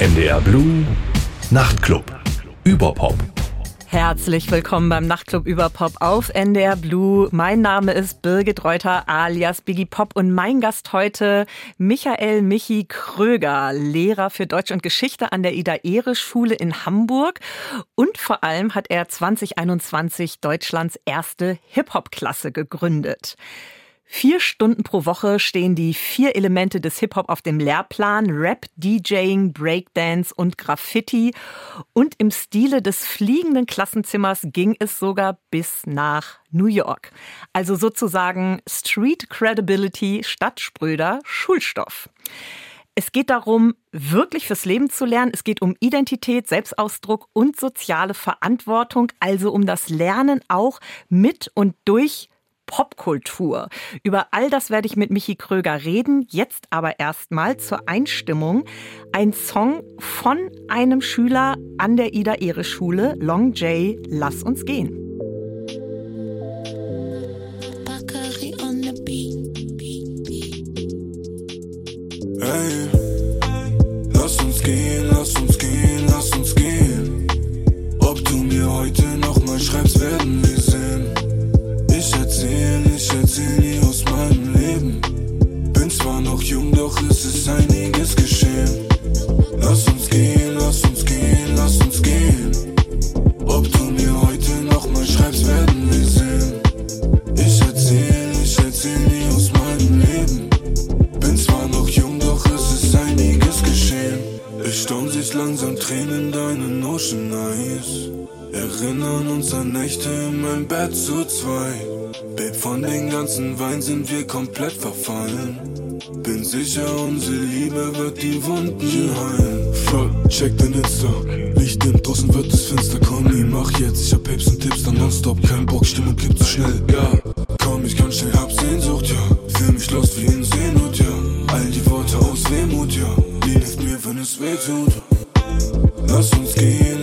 NDR Blue Nachtclub. Überpop. Herzlich willkommen beim Nachtclub Überpop auf NDR Blue. Mein Name ist Birgit Reuter alias Biggie Pop und mein Gast heute Michael Michi Kröger, Lehrer für Deutsch und Geschichte an der Ida-Ehre-Schule in Hamburg. Und vor allem hat er 2021 Deutschlands erste Hip-Hop-Klasse gegründet. Vier Stunden pro Woche stehen die vier Elemente des Hip-Hop auf dem Lehrplan. Rap, DJing, Breakdance und Graffiti. Und im Stile des fliegenden Klassenzimmers ging es sogar bis nach New York. Also sozusagen Street Credibility statt Spröder Schulstoff. Es geht darum, wirklich fürs Leben zu lernen. Es geht um Identität, Selbstausdruck und soziale Verantwortung, also um das Lernen auch mit und durch Popkultur. Über all das werde ich mit Michi Kröger reden. Jetzt aber erstmal zur Einstimmung ein Song von einem Schüler an der Ida-Ehre-Schule, Long J, Lass uns gehen. Hey, lass uns gehen, lass uns gehen, lass uns gehen. Ob du mir heute nochmal schreibst, werden wir einiges geschehen. Lass uns gehen, lass uns gehen, lass uns gehen. Ob du mir heute nochmal schreibst, werden wir sehen. Ich erzähl, ich erzähl dir aus meinem Leben. Bin zwar noch jung, doch es ist einiges geschehen. Ich staun sich langsam Tränen in deinen Ocean Eyes. Erinnern uns an Nächte in meinem Bett zu zweit. Babe, von den ganzen Wein sind wir komplett verfallen. Bin sicher, unsere Liebe wird die Wunden heilen. Voll, check dein Insta. Licht nimmt, draußen wird es finster. Komm, nee, mach jetzt. Ich hab Papes und Tipps, dann nonstop. Kein Bock, Stimmung kippt zu schnell, ja. Komm, ich kann schnell, hab Sehnsucht, ja. Fühl mich los wie in Seenot, ja. All die Worte aus Wehmut, ja. Die hilft mir, wenn es weh tut. Lass uns gehen,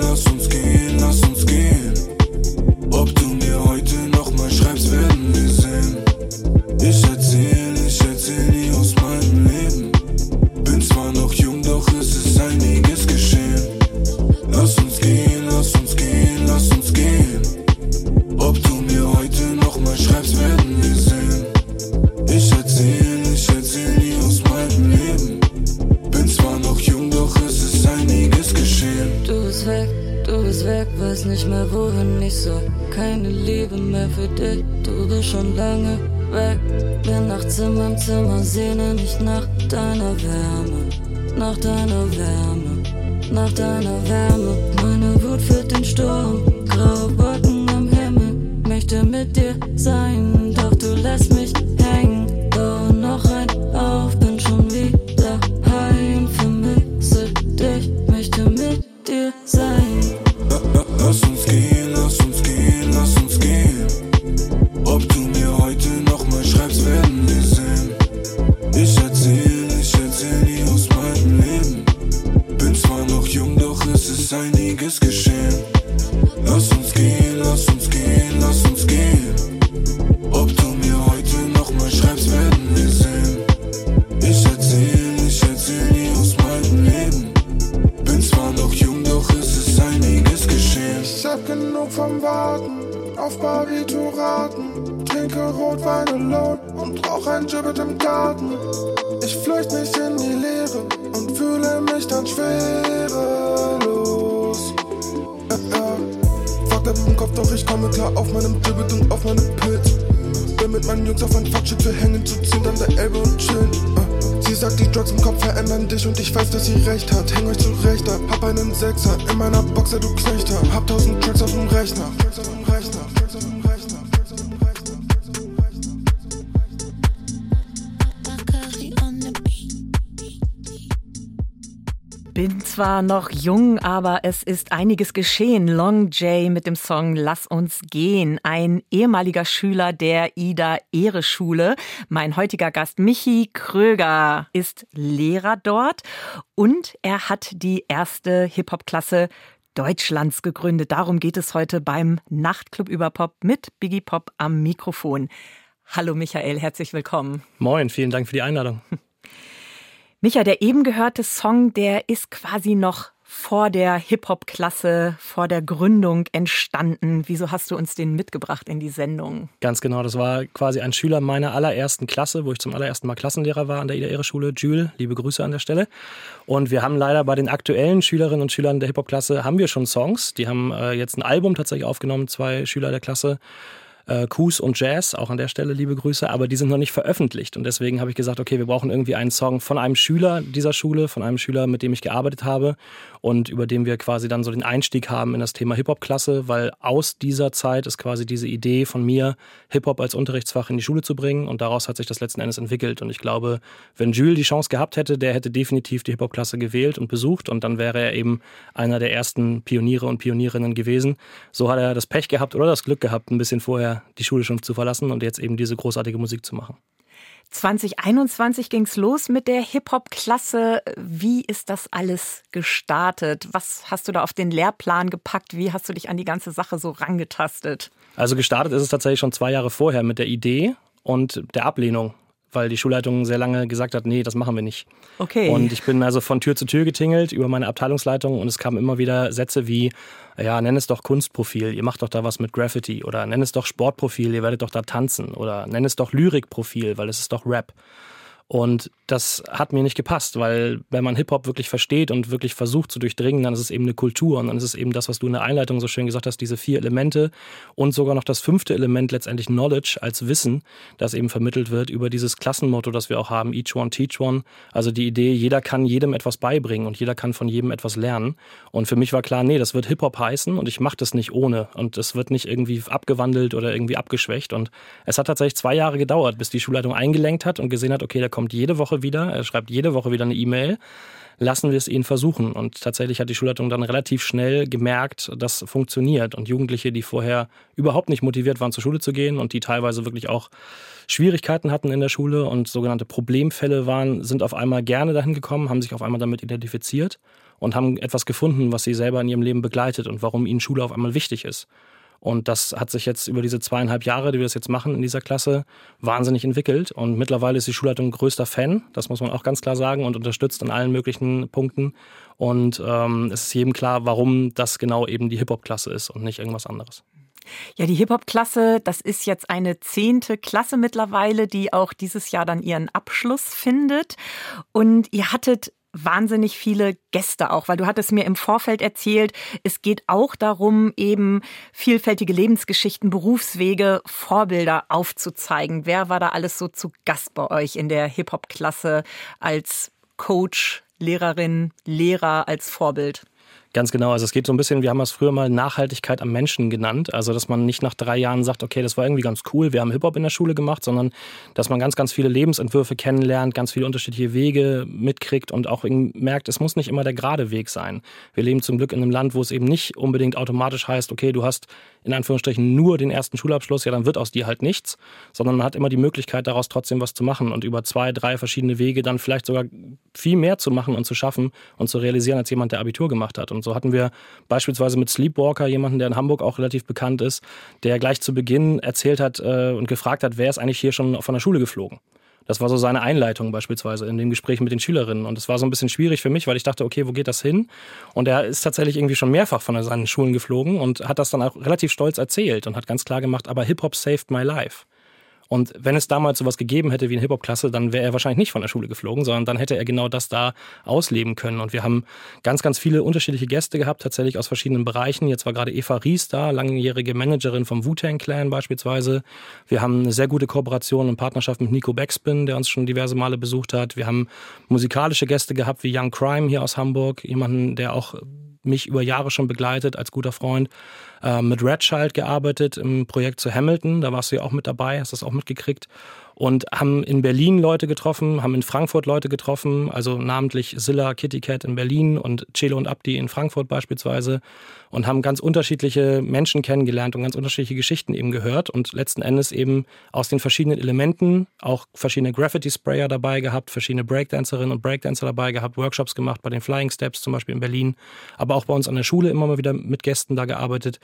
Trinke Rotwein alone und rauch ein Gibbet im Garten. Ich flücht mich in die Leere und fühle mich dann schwerelos. Ja, ja. Fuck ab im Kopf, doch ich komme klar auf meinem Gibbet und auf meinem Pilz. Bin mit meinen Jungs auf ein Fuckschiff, wir hängen zu zehn an der Elbe und chillen. Äh. Sie sagt, die Drugs im Kopf verändern dich und ich weiß, dass sie recht hat. Häng euch zurecht ab, hab einen Sechser in meiner Boxer, du Knechter. Hab tausend Tracks auf dem Rechner. Tracks auf dem Rechner. Zwar noch jung, aber es ist einiges geschehen. Long J mit dem Song Lass uns gehen. Ein ehemaliger Schüler der Ida Ehre Schule. Mein heutiger Gast Michi Kröger ist Lehrer dort und er hat die erste Hip-Hop-Klasse Deutschlands gegründet. Darum geht es heute beim Nachtclub über Pop mit Biggie Pop am Mikrofon. Hallo Michael, herzlich willkommen. Moin, vielen Dank für die Einladung. Micha, der eben gehörte Song, der ist quasi noch vor der Hip-Hop-Klasse, vor der Gründung entstanden. Wieso hast du uns den mitgebracht in die Sendung? Ganz genau, das war quasi ein Schüler meiner allerersten Klasse, wo ich zum allerersten Mal Klassenlehrer war an der Ida-Ehre-Schule, Jules. Liebe Grüße an der Stelle. Und wir haben leider bei den aktuellen Schülerinnen und Schülern der Hip-Hop-Klasse haben wir schon Songs. Die haben äh, jetzt ein Album tatsächlich aufgenommen, zwei Schüler der Klasse äh, Kus und Jazz, auch an der Stelle liebe Grüße, aber die sind noch nicht veröffentlicht. Und deswegen habe ich gesagt, okay, wir brauchen irgendwie einen Song von einem Schüler dieser Schule, von einem Schüler, mit dem ich gearbeitet habe und über dem wir quasi dann so den Einstieg haben in das Thema Hip-Hop-Klasse, weil aus dieser Zeit ist quasi diese Idee von mir, Hip-Hop als Unterrichtsfach in die Schule zu bringen und daraus hat sich das letzten Endes entwickelt. Und ich glaube, wenn Jules die Chance gehabt hätte, der hätte definitiv die Hip-Hop-Klasse gewählt und besucht und dann wäre er eben einer der ersten Pioniere und Pionierinnen gewesen. So hat er das Pech gehabt oder das Glück gehabt, ein bisschen vorher die Schule schon zu verlassen und jetzt eben diese großartige Musik zu machen. 2021 ging es los mit der Hip-Hop-Klasse. Wie ist das alles gestartet? Was hast du da auf den Lehrplan gepackt? Wie hast du dich an die ganze Sache so rangetastet? Also gestartet ist es tatsächlich schon zwei Jahre vorher mit der Idee und der Ablehnung weil die Schulleitung sehr lange gesagt hat, nee, das machen wir nicht. Okay. Und ich bin also von Tür zu Tür getingelt über meine Abteilungsleitung und es kamen immer wieder Sätze wie, ja, nenn es doch Kunstprofil, ihr macht doch da was mit Graffiti oder nenn es doch Sportprofil, ihr werdet doch da tanzen oder nenn es doch Lyrikprofil, weil es ist doch Rap. Und das hat mir nicht gepasst, weil wenn man Hip-Hop wirklich versteht und wirklich versucht zu durchdringen, dann ist es eben eine Kultur und dann ist es eben das, was du in der Einleitung so schön gesagt hast, diese vier Elemente und sogar noch das fünfte Element letztendlich Knowledge als Wissen, das eben vermittelt wird über dieses Klassenmotto, das wir auch haben, each one teach one. Also die Idee, jeder kann jedem etwas beibringen und jeder kann von jedem etwas lernen. Und für mich war klar, nee, das wird Hip-Hop heißen und ich mache das nicht ohne und es wird nicht irgendwie abgewandelt oder irgendwie abgeschwächt. Und es hat tatsächlich zwei Jahre gedauert, bis die Schulleitung eingelenkt hat und gesehen hat, okay, da kommt jede Woche wieder, er schreibt jede Woche wieder eine E-Mail. Lassen wir es ihn versuchen. Und tatsächlich hat die Schulleitung dann relativ schnell gemerkt, dass funktioniert. Und Jugendliche, die vorher überhaupt nicht motiviert waren, zur Schule zu gehen und die teilweise wirklich auch Schwierigkeiten hatten in der Schule und sogenannte Problemfälle waren, sind auf einmal gerne dahin gekommen, haben sich auf einmal damit identifiziert und haben etwas gefunden, was sie selber in ihrem Leben begleitet und warum ihnen Schule auf einmal wichtig ist. Und das hat sich jetzt über diese zweieinhalb Jahre, die wir das jetzt machen in dieser Klasse, wahnsinnig entwickelt. Und mittlerweile ist die Schulleitung größter Fan, das muss man auch ganz klar sagen, und unterstützt an allen möglichen Punkten. Und ähm, es ist jedem klar, warum das genau eben die Hip-Hop-Klasse ist und nicht irgendwas anderes. Ja, die Hip-Hop-Klasse, das ist jetzt eine zehnte Klasse mittlerweile, die auch dieses Jahr dann ihren Abschluss findet. Und ihr hattet wahnsinnig viele Gäste auch, weil du hattest mir im Vorfeld erzählt, es geht auch darum, eben vielfältige Lebensgeschichten, Berufswege, Vorbilder aufzuzeigen. Wer war da alles so zu Gast bei euch in der Hip-Hop-Klasse als Coach, Lehrerin, Lehrer als Vorbild? Ganz genau. Also es geht so ein bisschen, wir haben das früher mal Nachhaltigkeit am Menschen genannt. Also dass man nicht nach drei Jahren sagt, okay, das war irgendwie ganz cool, wir haben Hip-Hop in der Schule gemacht, sondern dass man ganz, ganz viele Lebensentwürfe kennenlernt, ganz viele unterschiedliche Wege mitkriegt und auch merkt, es muss nicht immer der gerade Weg sein. Wir leben zum Glück in einem Land, wo es eben nicht unbedingt automatisch heißt, okay, du hast in Anführungsstrichen nur den ersten Schulabschluss, ja, dann wird aus dir halt nichts, sondern man hat immer die Möglichkeit, daraus trotzdem was zu machen und über zwei, drei verschiedene Wege dann vielleicht sogar viel mehr zu machen und zu schaffen und zu realisieren, als jemand, der Abitur gemacht hat. Und so hatten wir beispielsweise mit Sleepwalker jemanden, der in Hamburg auch relativ bekannt ist, der gleich zu Beginn erzählt hat äh, und gefragt hat, wer ist eigentlich hier schon von der Schule geflogen? Das war so seine Einleitung beispielsweise in dem Gespräch mit den Schülerinnen. Und es war so ein bisschen schwierig für mich, weil ich dachte, okay, wo geht das hin? Und er ist tatsächlich irgendwie schon mehrfach von seinen Schulen geflogen und hat das dann auch relativ stolz erzählt und hat ganz klar gemacht, aber Hip-Hop saved my life. Und wenn es damals sowas gegeben hätte wie eine Hip-Hop-Klasse, dann wäre er wahrscheinlich nicht von der Schule geflogen, sondern dann hätte er genau das da ausleben können. Und wir haben ganz, ganz viele unterschiedliche Gäste gehabt, tatsächlich aus verschiedenen Bereichen. Jetzt war gerade Eva Ries da, langjährige Managerin vom Wu-Tang Clan beispielsweise. Wir haben eine sehr gute Kooperation und Partnerschaft mit Nico Backspin, der uns schon diverse Male besucht hat. Wir haben musikalische Gäste gehabt wie Young Crime hier aus Hamburg, jemanden, der auch mich über Jahre schon begleitet als guter Freund äh, mit Redchild gearbeitet im Projekt zu Hamilton. Da warst du ja auch mit dabei, hast das auch mitgekriegt. Und haben in Berlin Leute getroffen, haben in Frankfurt Leute getroffen, also namentlich Silla, Kitty Cat in Berlin und Celo und Abdi in Frankfurt beispielsweise. Und haben ganz unterschiedliche Menschen kennengelernt und ganz unterschiedliche Geschichten eben gehört. Und letzten Endes eben aus den verschiedenen Elementen auch verschiedene Graffiti-Sprayer dabei gehabt, verschiedene Breakdancerinnen und Breakdancer dabei gehabt, Workshops gemacht bei den Flying Steps zum Beispiel in Berlin, aber auch bei uns an der Schule immer mal wieder mit Gästen da gearbeitet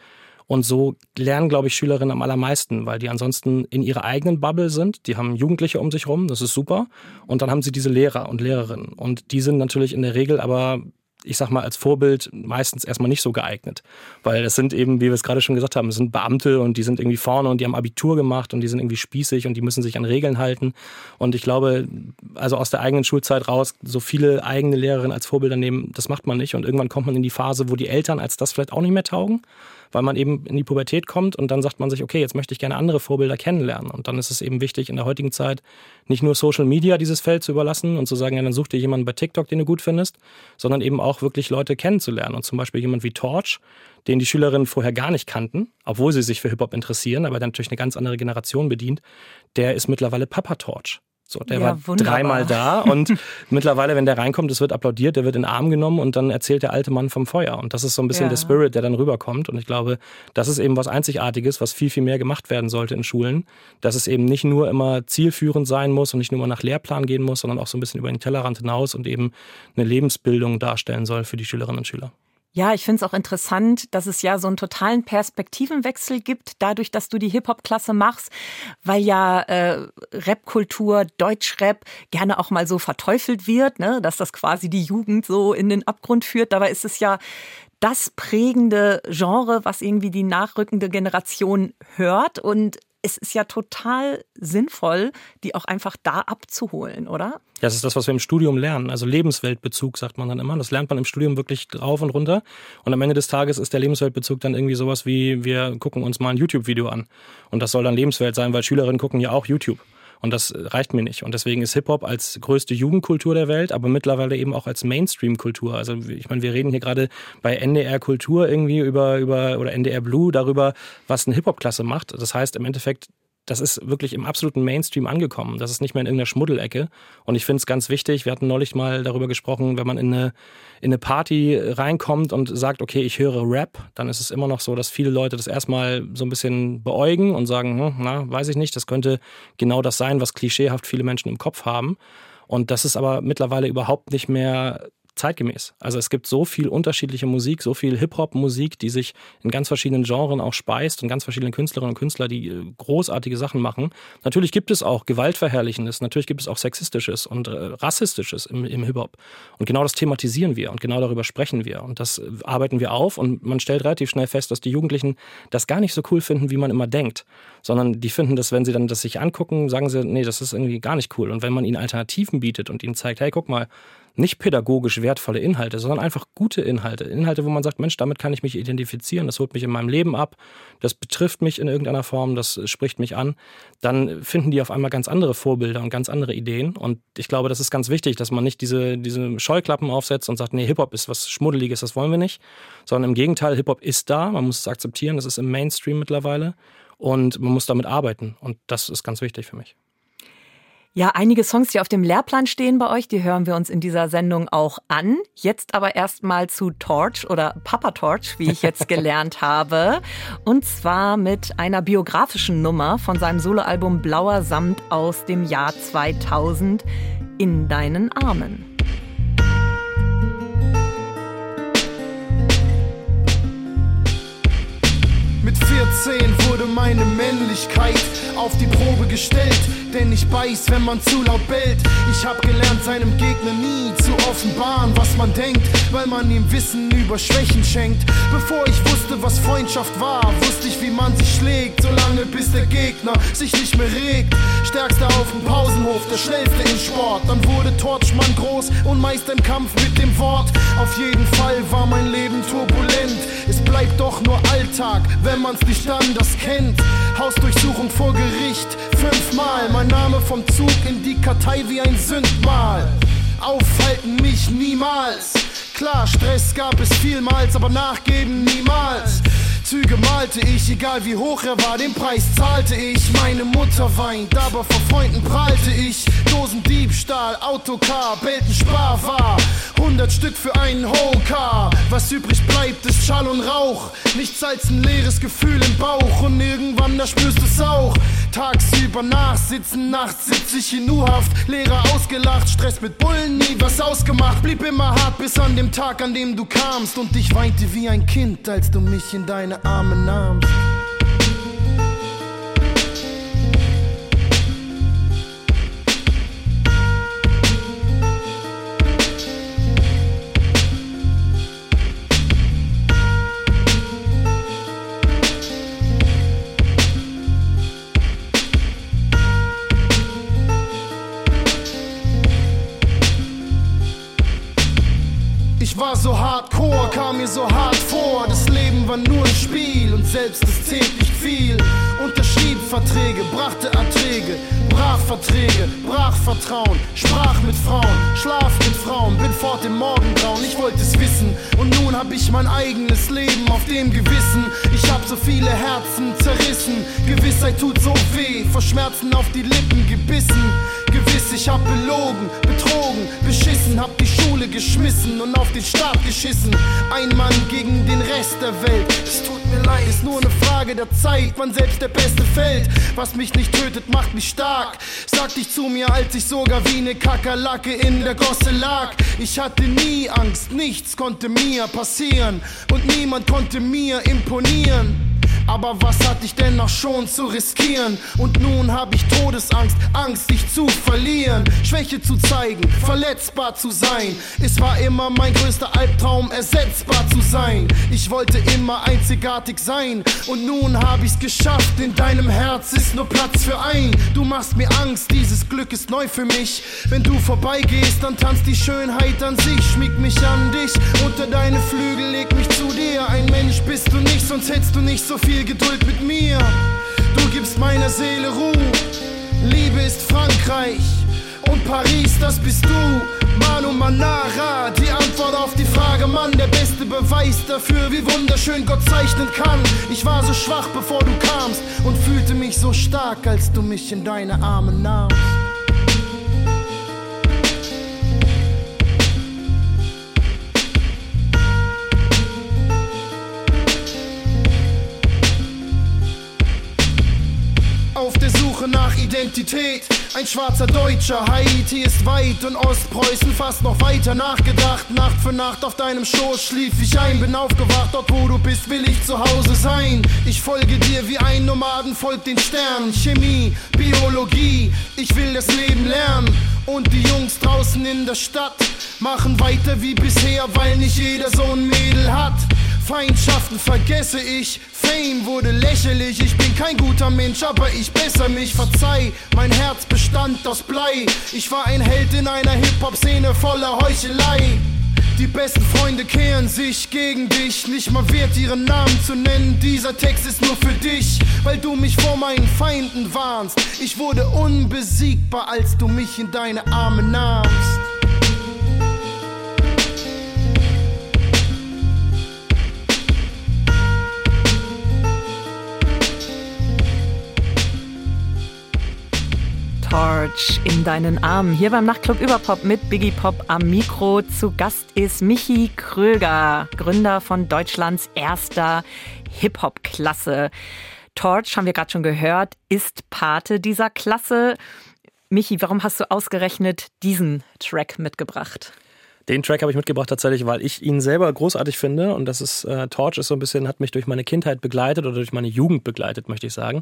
Und so lernen, glaube ich, Schülerinnen am allermeisten, weil die ansonsten in ihrer eigenen Bubble sind. Die haben Jugendliche um sich rum, das ist super. Und dann haben sie diese Lehrer und Lehrerinnen. Und die sind natürlich in der Regel aber ich sag mal, als Vorbild meistens erstmal nicht so geeignet. Weil das sind eben, wie wir es gerade schon gesagt haben, es sind Beamte und die sind irgendwie vorne und die haben Abitur gemacht und die sind irgendwie spießig und die müssen sich an Regeln halten. Und ich glaube, also aus der eigenen Schulzeit raus, so viele eigene Lehrerinnen als Vorbilder nehmen, das macht man nicht. Und irgendwann kommt man in die Phase, wo die Eltern als das vielleicht auch nicht mehr taugen weil man eben in die Pubertät kommt und dann sagt man sich, okay, jetzt möchte ich gerne andere Vorbilder kennenlernen. Und dann ist es eben wichtig, in der heutigen Zeit nicht nur Social Media dieses Feld zu überlassen und zu sagen, ja, dann such dir jemanden bei TikTok, den du gut findest, sondern eben auch wirklich Leute kennenzulernen. Und zum Beispiel jemand wie Torch, den die Schülerinnen vorher gar nicht kannten, obwohl sie sich für Hip-Hop interessieren, aber der natürlich eine ganz andere Generation bedient, der ist mittlerweile Papa Torch. So, der ja, war wunderbar. dreimal da und mittlerweile, wenn der reinkommt, es wird applaudiert, der wird in den Arm genommen und dann erzählt der alte Mann vom Feuer. Und das ist so ein bisschen ja. der Spirit, der dann rüberkommt. Und ich glaube, das ist eben was Einzigartiges, was viel, viel mehr gemacht werden sollte in Schulen. Dass es eben nicht nur immer zielführend sein muss und nicht nur mal nach Lehrplan gehen muss, sondern auch so ein bisschen über den Tellerrand hinaus und eben eine Lebensbildung darstellen soll für die Schülerinnen und Schüler. Ja, ich finde es auch interessant, dass es ja so einen totalen Perspektivenwechsel gibt, dadurch, dass du die Hip-Hop-Klasse machst, weil ja äh, Rap-Kultur, Deutsch-Rap gerne auch mal so verteufelt wird, ne? dass das quasi die Jugend so in den Abgrund führt. Dabei ist es ja das prägende Genre, was irgendwie die nachrückende Generation hört und es ist ja total sinnvoll, die auch einfach da abzuholen, oder? Ja, das ist das, was wir im Studium lernen. Also Lebensweltbezug, sagt man dann immer. Das lernt man im Studium wirklich drauf und runter. Und am Ende des Tages ist der Lebensweltbezug dann irgendwie sowas wie, wir gucken uns mal ein YouTube-Video an. Und das soll dann Lebenswelt sein, weil Schülerinnen gucken ja auch YouTube. Und das reicht mir nicht. Und deswegen ist Hip-Hop als größte Jugendkultur der Welt, aber mittlerweile eben auch als Mainstream-Kultur. Also ich meine, wir reden hier gerade bei NDR Kultur irgendwie über, über oder NDR Blue darüber, was eine Hip-Hop-Klasse macht. Das heißt im Endeffekt, das ist wirklich im absoluten Mainstream angekommen. Das ist nicht mehr in irgendeiner Schmuddelecke. Und ich finde es ganz wichtig, wir hatten neulich mal darüber gesprochen, wenn man in eine, in eine Party reinkommt und sagt, okay, ich höre Rap, dann ist es immer noch so, dass viele Leute das erstmal so ein bisschen beäugen und sagen, hm, na, weiß ich nicht, das könnte genau das sein, was klischeehaft viele Menschen im Kopf haben. Und das ist aber mittlerweile überhaupt nicht mehr zeitgemäß. Also es gibt so viel unterschiedliche Musik, so viel Hip-Hop-Musik, die sich in ganz verschiedenen Genres auch speist und ganz verschiedene Künstlerinnen und Künstler, die äh, großartige Sachen machen. Natürlich gibt es auch Gewaltverherrlichendes, natürlich gibt es auch Sexistisches und äh, Rassistisches im, im Hip-Hop. Und genau das thematisieren wir und genau darüber sprechen wir. Und das äh, arbeiten wir auf und man stellt relativ schnell fest, dass die Jugendlichen das gar nicht so cool finden, wie man immer denkt, sondern die finden das, wenn sie dann das sich angucken, sagen sie, nee, das ist irgendwie gar nicht cool. Und wenn man ihnen Alternativen bietet und ihnen zeigt, hey, guck mal, nicht pädagogisch wertvolle Inhalte, sondern einfach gute Inhalte. Inhalte, wo man sagt, Mensch, damit kann ich mich identifizieren, das holt mich in meinem Leben ab, das betrifft mich in irgendeiner Form, das spricht mich an. Dann finden die auf einmal ganz andere Vorbilder und ganz andere Ideen. Und ich glaube, das ist ganz wichtig, dass man nicht diese, diese Scheuklappen aufsetzt und sagt, nee, Hip-Hop ist was Schmuddeliges, das wollen wir nicht. Sondern im Gegenteil, Hip-Hop ist da, man muss es akzeptieren, das ist im Mainstream mittlerweile. Und man muss damit arbeiten. Und das ist ganz wichtig für mich. Ja, einige Songs, die auf dem Lehrplan stehen bei euch, die hören wir uns in dieser Sendung auch an. Jetzt aber erstmal zu Torch oder Papa Torch, wie ich jetzt gelernt habe. Und zwar mit einer biografischen Nummer von seinem Soloalbum Blauer Samt aus dem Jahr 2000 in deinen Armen. Mit 14 wurde meine Männlichkeit auf die Probe gestellt, denn ich beiß, wenn man zu laut bellt. Ich hab gelernt, seinem Gegner nie zu offenbaren, was man denkt, weil man ihm Wissen über Schwächen schenkt. Bevor ich wusste, was Freundschaft war, wusste ich, wie man sich schlägt, solange bis der Gegner sich nicht mehr regt. Stärkster auf dem Pausenhof, der schnellste im Sport. Dann wurde Torchmann groß und Meister im Kampf mit dem Wort. Auf jeden Fall war mein Leben turbulent. Es bleibt doch nur Alltag, wenn wenn man's nicht anders kennt. Hausdurchsuchung vor Gericht, fünfmal. Mein Name vom Zug in die Kartei wie ein Sündmal. Aufhalten mich niemals. Klar, Stress gab es vielmals, aber nachgeben niemals. Züge malte ich, egal wie hoch er war, den Preis zahlte ich. Meine Mutter weint, aber vor Freunden prahlte ich. Dosendiebstahl, Autocar, Belten Sparwar. 100 Stück für einen Whole Was übrig bleibt, ist Schall und Rauch. Nichts als ein leeres Gefühl im Bauch und irgendwann da spürst du's auch. Tagsüber nachsitzen, nachts sitz ich in U-Haft. Lehrer ausgelacht, Stress mit Bullen, nie was ausgemacht. Blieb immer hart bis an dem Tag, an dem du kamst und ich weinte wie ein Kind, als du mich in deine deine Arme nahmst. So hardcore, kam mir so hart. War nur ein Spiel und selbst es täglich viel. Unterschrieb Verträge, brachte Erträge, brach Verträge, brach Vertrauen, sprach mit Frauen, schlaf mit Frauen, bin fort im Morgengrauen. Ich wollte es wissen und nun hab ich mein eigenes Leben auf dem Gewissen. Ich hab so viele Herzen zerrissen, Gewissheit tut so weh, vor Schmerzen auf die Lippen gebissen. Gewiss, ich hab belogen, betrogen, beschissen, hab die Schule geschmissen und auf den Staat geschissen. Ein Mann gegen den Rest der Welt. Es tut mir leid, ist nur eine Frage der Zeit, wann selbst der Beste fällt. Was mich nicht tötet, macht mich stark. Sagte ich zu mir, als ich sogar wie eine Kakerlake in der Gosse lag. Ich hatte nie Angst, nichts konnte mir passieren und niemand konnte mir imponieren. Aber was hatte ich denn noch schon zu riskieren? Und nun hab ich Todesangst, Angst, dich zu verlieren. Schwäche zu zeigen, verletzbar zu sein. Es war immer mein größter Albtraum, ersetzbar zu sein. Ich wollte immer einzigartig sein. Und nun hab ich's geschafft, in deinem Herz ist nur Platz für ein. Du machst mir Angst, dieses Glück ist neu für mich. Wenn du vorbeigehst, dann tanzt die Schönheit an sich. Schmieg mich an dich, unter deine Flügel, leg mich zu dir. Ein Mensch bist du nicht, sonst hättest du nicht so viel Geduld mit mir. Du gibst meiner Seele Ruhe. Liebe ist Frankreich und Paris, das bist du. Manu Manara, die Antwort auf die Frage, Mann, der beste Beweis dafür, wie wunderschön Gott zeichnen kann. Ich war so schwach, bevor du kamst und fühlte mich so stark, als du mich in deine Arme nahmst. Suche nach Identität, ein schwarzer Deutscher. Haiti ist weit und Ostpreußen fast noch weiter nachgedacht. Nacht für Nacht auf deinem Schoß schlief ich ein, bin aufgewacht. Dort wo du bist, will ich zu Hause sein. Ich folge dir wie ein Nomaden folgt den Sternen. Chemie, Biologie, ich will das Leben lernen. Und die Jungs draußen in der Stadt machen weiter wie bisher, weil nicht jeder so ein Mädel hat. Feindschaften vergesse ich, Fame wurde lächerlich. Ich bin kein guter Mensch, aber ich besser mich. Verzeih, mein Herz bestand aus Blei. Ich war ein Held in einer Hip-Hop-Szene voller Heuchelei. Die besten Freunde kehren sich gegen dich, nicht mal wert ihren Namen zu nennen. Dieser Text ist nur für dich, weil du mich vor meinen Feinden warnst. Ich wurde unbesiegbar, als du mich in deine Arme nahmst. Torch in deinen Armen. Hier beim Nachtclub Überpop mit Biggie Pop am Mikro. Zu Gast ist Michi Kröger, Gründer von Deutschlands erster Hip-Hop-Klasse. Torch, haben wir gerade schon gehört, ist Pate dieser Klasse. Michi, warum hast du ausgerechnet diesen Track mitgebracht? Den Track habe ich mitgebracht tatsächlich, weil ich ihn selber großartig finde und das ist äh, Torch ist so ein bisschen hat mich durch meine Kindheit begleitet oder durch meine Jugend begleitet, möchte ich sagen.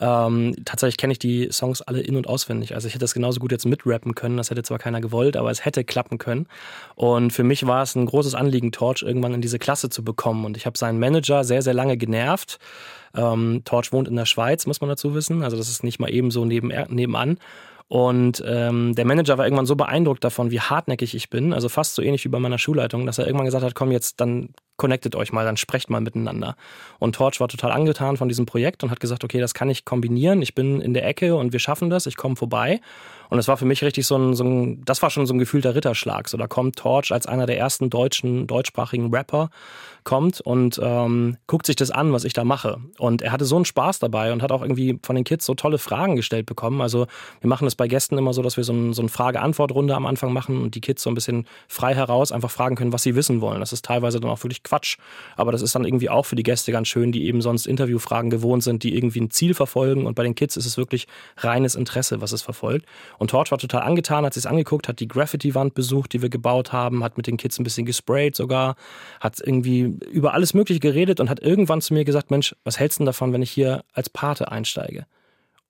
Ähm, tatsächlich kenne ich die Songs alle in und auswendig. Also ich hätte das genauso gut jetzt mitrappen können. Das hätte zwar keiner gewollt, aber es hätte klappen können. Und für mich war es ein großes Anliegen, Torch irgendwann in diese Klasse zu bekommen. Und ich habe seinen Manager sehr sehr lange genervt. Ähm, Torch wohnt in der Schweiz, muss man dazu wissen. Also das ist nicht mal eben so neben, nebenan. Und ähm, der Manager war irgendwann so beeindruckt davon, wie hartnäckig ich bin, also fast so ähnlich wie bei meiner Schulleitung, dass er irgendwann gesagt hat, komm jetzt, dann connectet euch mal, dann sprecht mal miteinander. Und Torch war total angetan von diesem Projekt und hat gesagt, okay, das kann ich kombinieren, ich bin in der Ecke und wir schaffen das, ich komme vorbei. Und es war für mich richtig so ein, so ein, das war schon so ein gefühlter Ritterschlag. So, da kommt Torch als einer der ersten deutschen, deutschsprachigen Rapper, kommt und ähm, guckt sich das an, was ich da mache. Und er hatte so einen Spaß dabei und hat auch irgendwie von den Kids so tolle Fragen gestellt bekommen. Also wir machen das bei Gästen immer so, dass wir so, ein, so eine Frage-Antwort-Runde am Anfang machen und die Kids so ein bisschen frei heraus einfach fragen können, was sie wissen wollen. Das ist teilweise dann auch wirklich Quatsch. Aber das ist dann irgendwie auch für die Gäste ganz schön, die eben sonst Interviewfragen gewohnt sind, die irgendwie ein Ziel verfolgen. Und bei den Kids ist es wirklich reines Interesse, was es verfolgt. Und Torch war total angetan, hat sich angeguckt, hat die Graffiti-Wand besucht, die wir gebaut haben, hat mit den Kids ein bisschen gesprayt sogar, hat irgendwie über alles Mögliche geredet und hat irgendwann zu mir gesagt, Mensch, was hältst du denn davon, wenn ich hier als Pate einsteige?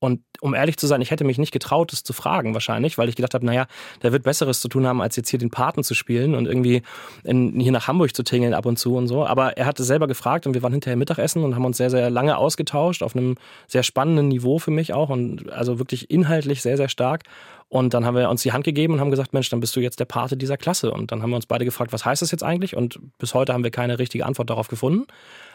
Und um ehrlich zu sein, ich hätte mich nicht getraut, das zu fragen wahrscheinlich, weil ich gedacht habe, naja, der wird Besseres zu tun haben, als jetzt hier den Paten zu spielen und irgendwie in, hier nach Hamburg zu tingeln ab und zu und so. Aber er hatte selber gefragt und wir waren hinterher Mittagessen und haben uns sehr, sehr lange ausgetauscht, auf einem sehr spannenden Niveau für mich auch und also wirklich inhaltlich sehr, sehr stark. Und dann haben wir uns die Hand gegeben und haben gesagt, Mensch, dann bist du jetzt der Pate dieser Klasse. Und dann haben wir uns beide gefragt, was heißt das jetzt eigentlich? Und bis heute haben wir keine richtige Antwort darauf gefunden.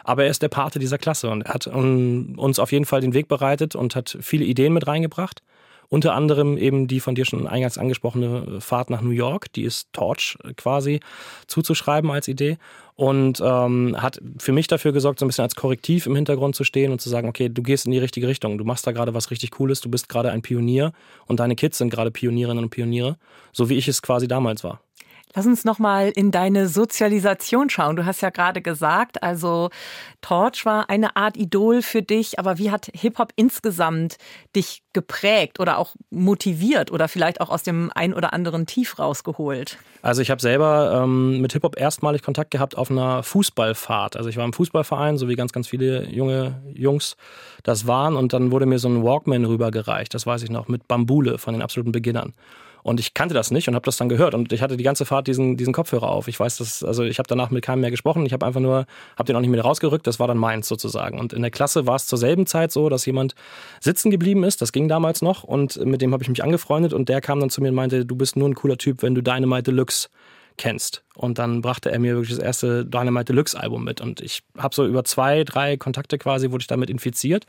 Aber er ist der Pate dieser Klasse und er hat uns auf jeden Fall den Weg bereitet und hat viele Ideen mit reingebracht. Unter anderem eben die von dir schon eingangs angesprochene Fahrt nach New York, die ist Torch quasi zuzuschreiben als Idee. Und ähm, hat für mich dafür gesorgt, so ein bisschen als Korrektiv im Hintergrund zu stehen und zu sagen, okay, du gehst in die richtige Richtung, du machst da gerade was richtig Cooles, du bist gerade ein Pionier und deine Kids sind gerade Pionierinnen und Pioniere, so wie ich es quasi damals war. Lass uns noch mal in deine Sozialisation schauen. Du hast ja gerade gesagt, also Torch war eine Art Idol für dich, aber wie hat Hip-Hop insgesamt dich geprägt oder auch motiviert oder vielleicht auch aus dem ein oder anderen Tief rausgeholt? Also ich habe selber ähm, mit Hip-Hop erstmalig Kontakt gehabt auf einer Fußballfahrt. Also ich war im Fußballverein, so wie ganz, ganz viele junge Jungs das waren und dann wurde mir so ein Walkman rübergereicht, das weiß ich noch, mit Bambule von den absoluten Beginnern. Und ich kannte das nicht und habe das dann gehört. Und ich hatte die ganze Fahrt diesen, diesen Kopfhörer auf. Ich weiß, dass, also ich habe danach mit keinem mehr gesprochen. Ich habe einfach nur, habe den auch nicht mehr rausgerückt. Das war dann meins sozusagen. Und in der Klasse war es zur selben Zeit so, dass jemand sitzen geblieben ist. Das ging damals noch. Und mit dem habe ich mich angefreundet. Und der kam dann zu mir und meinte, du bist nur ein cooler Typ, wenn du Dynamite Deluxe kennst. Und dann brachte er mir wirklich das erste Dynamite Deluxe Album mit. Und ich habe so über zwei, drei Kontakte quasi, wurde ich damit infiziert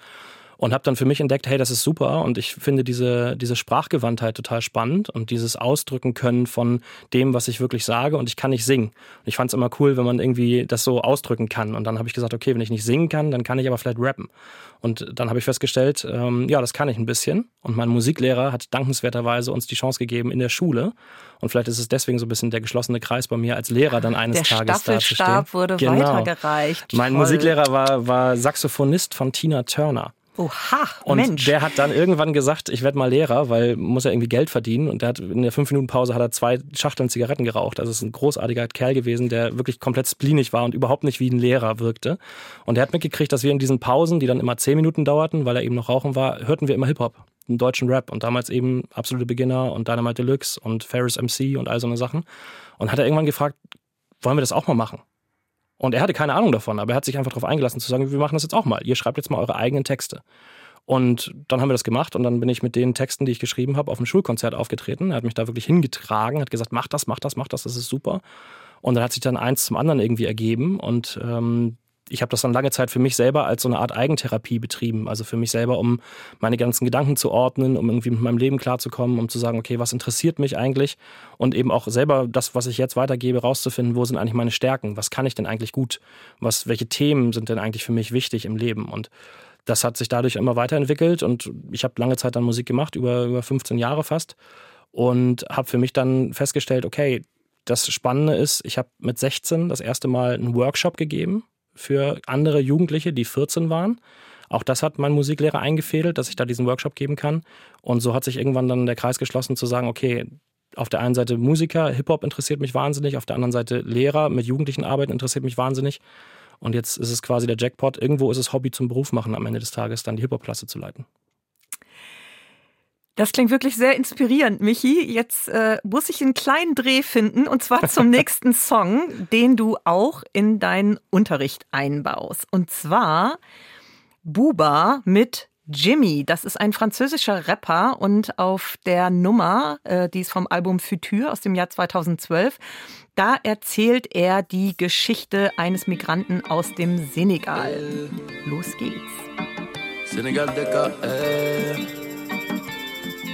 und habe dann für mich entdeckt, hey, das ist super und ich finde diese, diese Sprachgewandtheit total spannend und dieses Ausdrücken können von dem, was ich wirklich sage und ich kann nicht singen. Und ich fand es immer cool, wenn man irgendwie das so ausdrücken kann und dann habe ich gesagt, okay, wenn ich nicht singen kann, dann kann ich aber vielleicht rappen. Und dann habe ich festgestellt, ähm, ja, das kann ich ein bisschen und mein Musiklehrer hat dankenswerterweise uns die Chance gegeben in der Schule und vielleicht ist es deswegen so ein bisschen der geschlossene Kreis bei mir als Lehrer dann eines der Tages da zu stehen. wurde genau. weitergereicht. Mein Toll. Musiklehrer war, war Saxophonist von Tina Turner. Oha, und Mensch. der hat dann irgendwann gesagt, ich werde mal Lehrer, weil muss ja irgendwie Geld verdienen. Und der hat in der fünf Minuten Pause hat er zwei Schachteln Zigaretten geraucht. Also es ist ein großartiger Kerl gewesen, der wirklich komplett splinig war und überhaupt nicht wie ein Lehrer wirkte. Und er hat mitgekriegt, dass wir in diesen Pausen, die dann immer zehn Minuten dauerten, weil er eben noch rauchen war, hörten wir immer Hip Hop, einen deutschen Rap und damals eben absolute Beginner und Dynamite Deluxe und Ferris MC und all so eine Sachen. Und hat er irgendwann gefragt, wollen wir das auch mal machen? Und er hatte keine Ahnung davon, aber er hat sich einfach darauf eingelassen zu sagen, wir machen das jetzt auch mal. Ihr schreibt jetzt mal eure eigenen Texte. Und dann haben wir das gemacht und dann bin ich mit den Texten, die ich geschrieben habe, auf einem Schulkonzert aufgetreten. Er hat mich da wirklich hingetragen, hat gesagt, mach das, mach das, mach das, das ist super. Und dann hat sich dann eins zum anderen irgendwie ergeben und ähm, ich habe das dann lange Zeit für mich selber als so eine Art Eigentherapie betrieben. Also für mich selber, um meine ganzen Gedanken zu ordnen, um irgendwie mit meinem Leben klarzukommen, um zu sagen, okay, was interessiert mich eigentlich? Und eben auch selber das, was ich jetzt weitergebe, rauszufinden, wo sind eigentlich meine Stärken? Was kann ich denn eigentlich gut? Was, welche Themen sind denn eigentlich für mich wichtig im Leben? Und das hat sich dadurch immer weiterentwickelt und ich habe lange Zeit dann Musik gemacht, über, über 15 Jahre fast. Und habe für mich dann festgestellt, okay, das Spannende ist, ich habe mit 16 das erste Mal einen Workshop gegeben für andere Jugendliche, die 14 waren. Auch das hat mein Musiklehrer eingefädelt, dass ich da diesen Workshop geben kann. Und so hat sich irgendwann dann der Kreis geschlossen zu sagen, okay, auf der einen Seite Musiker, Hip-Hop interessiert mich wahnsinnig, auf der anderen Seite Lehrer mit Jugendlichen arbeiten interessiert mich wahnsinnig. Und jetzt ist es quasi der Jackpot. Irgendwo ist es Hobby zum Beruf machen am Ende des Tages, dann die Hip-Hop-Klasse zu leiten. Das klingt wirklich sehr inspirierend, Michi. Jetzt äh, muss ich einen kleinen Dreh finden und zwar zum nächsten Song, den du auch in deinen Unterricht einbaust. Und zwar Buba mit Jimmy. Das ist ein französischer Rapper und auf der Nummer, äh, die ist vom Album Futur aus dem Jahr 2012, da erzählt er die Geschichte eines Migranten aus dem Senegal. Los geht's. Senegal, Dakar, äh.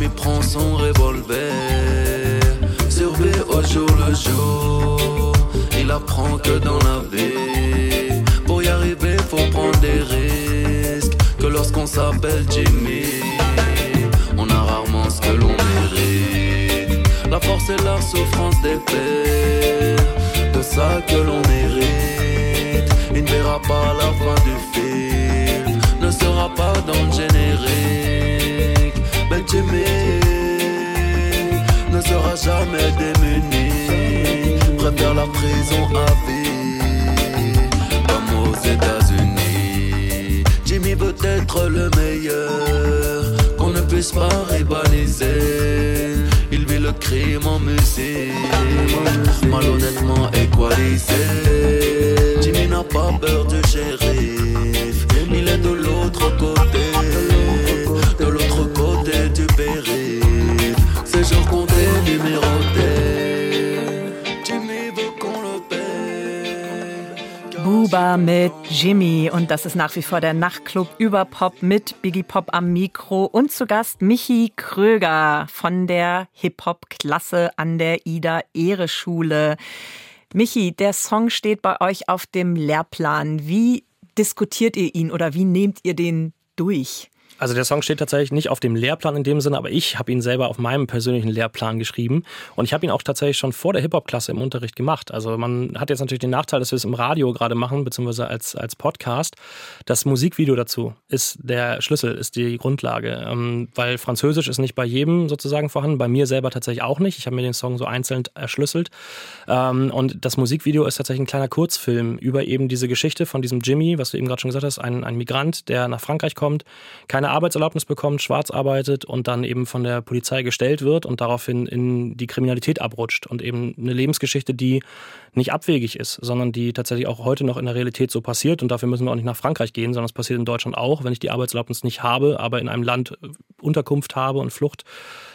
Jimmy prend son revolver, surveille au jour le jour. Il apprend que dans la vie, pour y arriver, faut prendre des risques. Que lorsqu'on s'appelle Jimmy, on a rarement ce que l'on mérite. La force et la souffrance des pères, de ça que l'on mérite. Il ne verra pas la fin du film, ne sera pas dans le générique. Ben Jimmy ne sera jamais démuni, préfère la prison à vie, comme aux États-Unis. Jimmy veut être le meilleur, qu'on ne puisse pas rivaliser. Il vit le crime en musique, malhonnêtement équalisé. Jimmy n'a pas peur du shérif, il est de l'autre côté, Buba mit Jimmy und das ist nach wie vor der Nachtclub über Pop mit Biggie Pop am Mikro und zu Gast Michi Kröger von der Hip-Hop-Klasse an der Ida Ehre Schule. Michi, der Song steht bei euch auf dem Lehrplan. Wie diskutiert ihr ihn oder wie nehmt ihr den durch? Also der Song steht tatsächlich nicht auf dem Lehrplan in dem Sinne, aber ich habe ihn selber auf meinem persönlichen Lehrplan geschrieben und ich habe ihn auch tatsächlich schon vor der Hip-Hop-Klasse im Unterricht gemacht. Also man hat jetzt natürlich den Nachteil, dass wir es im Radio gerade machen, beziehungsweise als, als Podcast. Das Musikvideo dazu ist der Schlüssel, ist die Grundlage, ähm, weil Französisch ist nicht bei jedem sozusagen vorhanden, bei mir selber tatsächlich auch nicht. Ich habe mir den Song so einzeln erschlüsselt ähm, und das Musikvideo ist tatsächlich ein kleiner Kurzfilm über eben diese Geschichte von diesem Jimmy, was du eben gerade schon gesagt hast, ein, ein Migrant, der nach Frankreich kommt, keine Arbeitserlaubnis bekommt, schwarz arbeitet und dann eben von der Polizei gestellt wird und daraufhin in die Kriminalität abrutscht und eben eine Lebensgeschichte, die nicht abwegig ist, sondern die tatsächlich auch heute noch in der Realität so passiert. Und dafür müssen wir auch nicht nach Frankreich gehen, sondern es passiert in Deutschland auch, wenn ich die Arbeitserlaubnis nicht habe, aber in einem Land Unterkunft habe und Flucht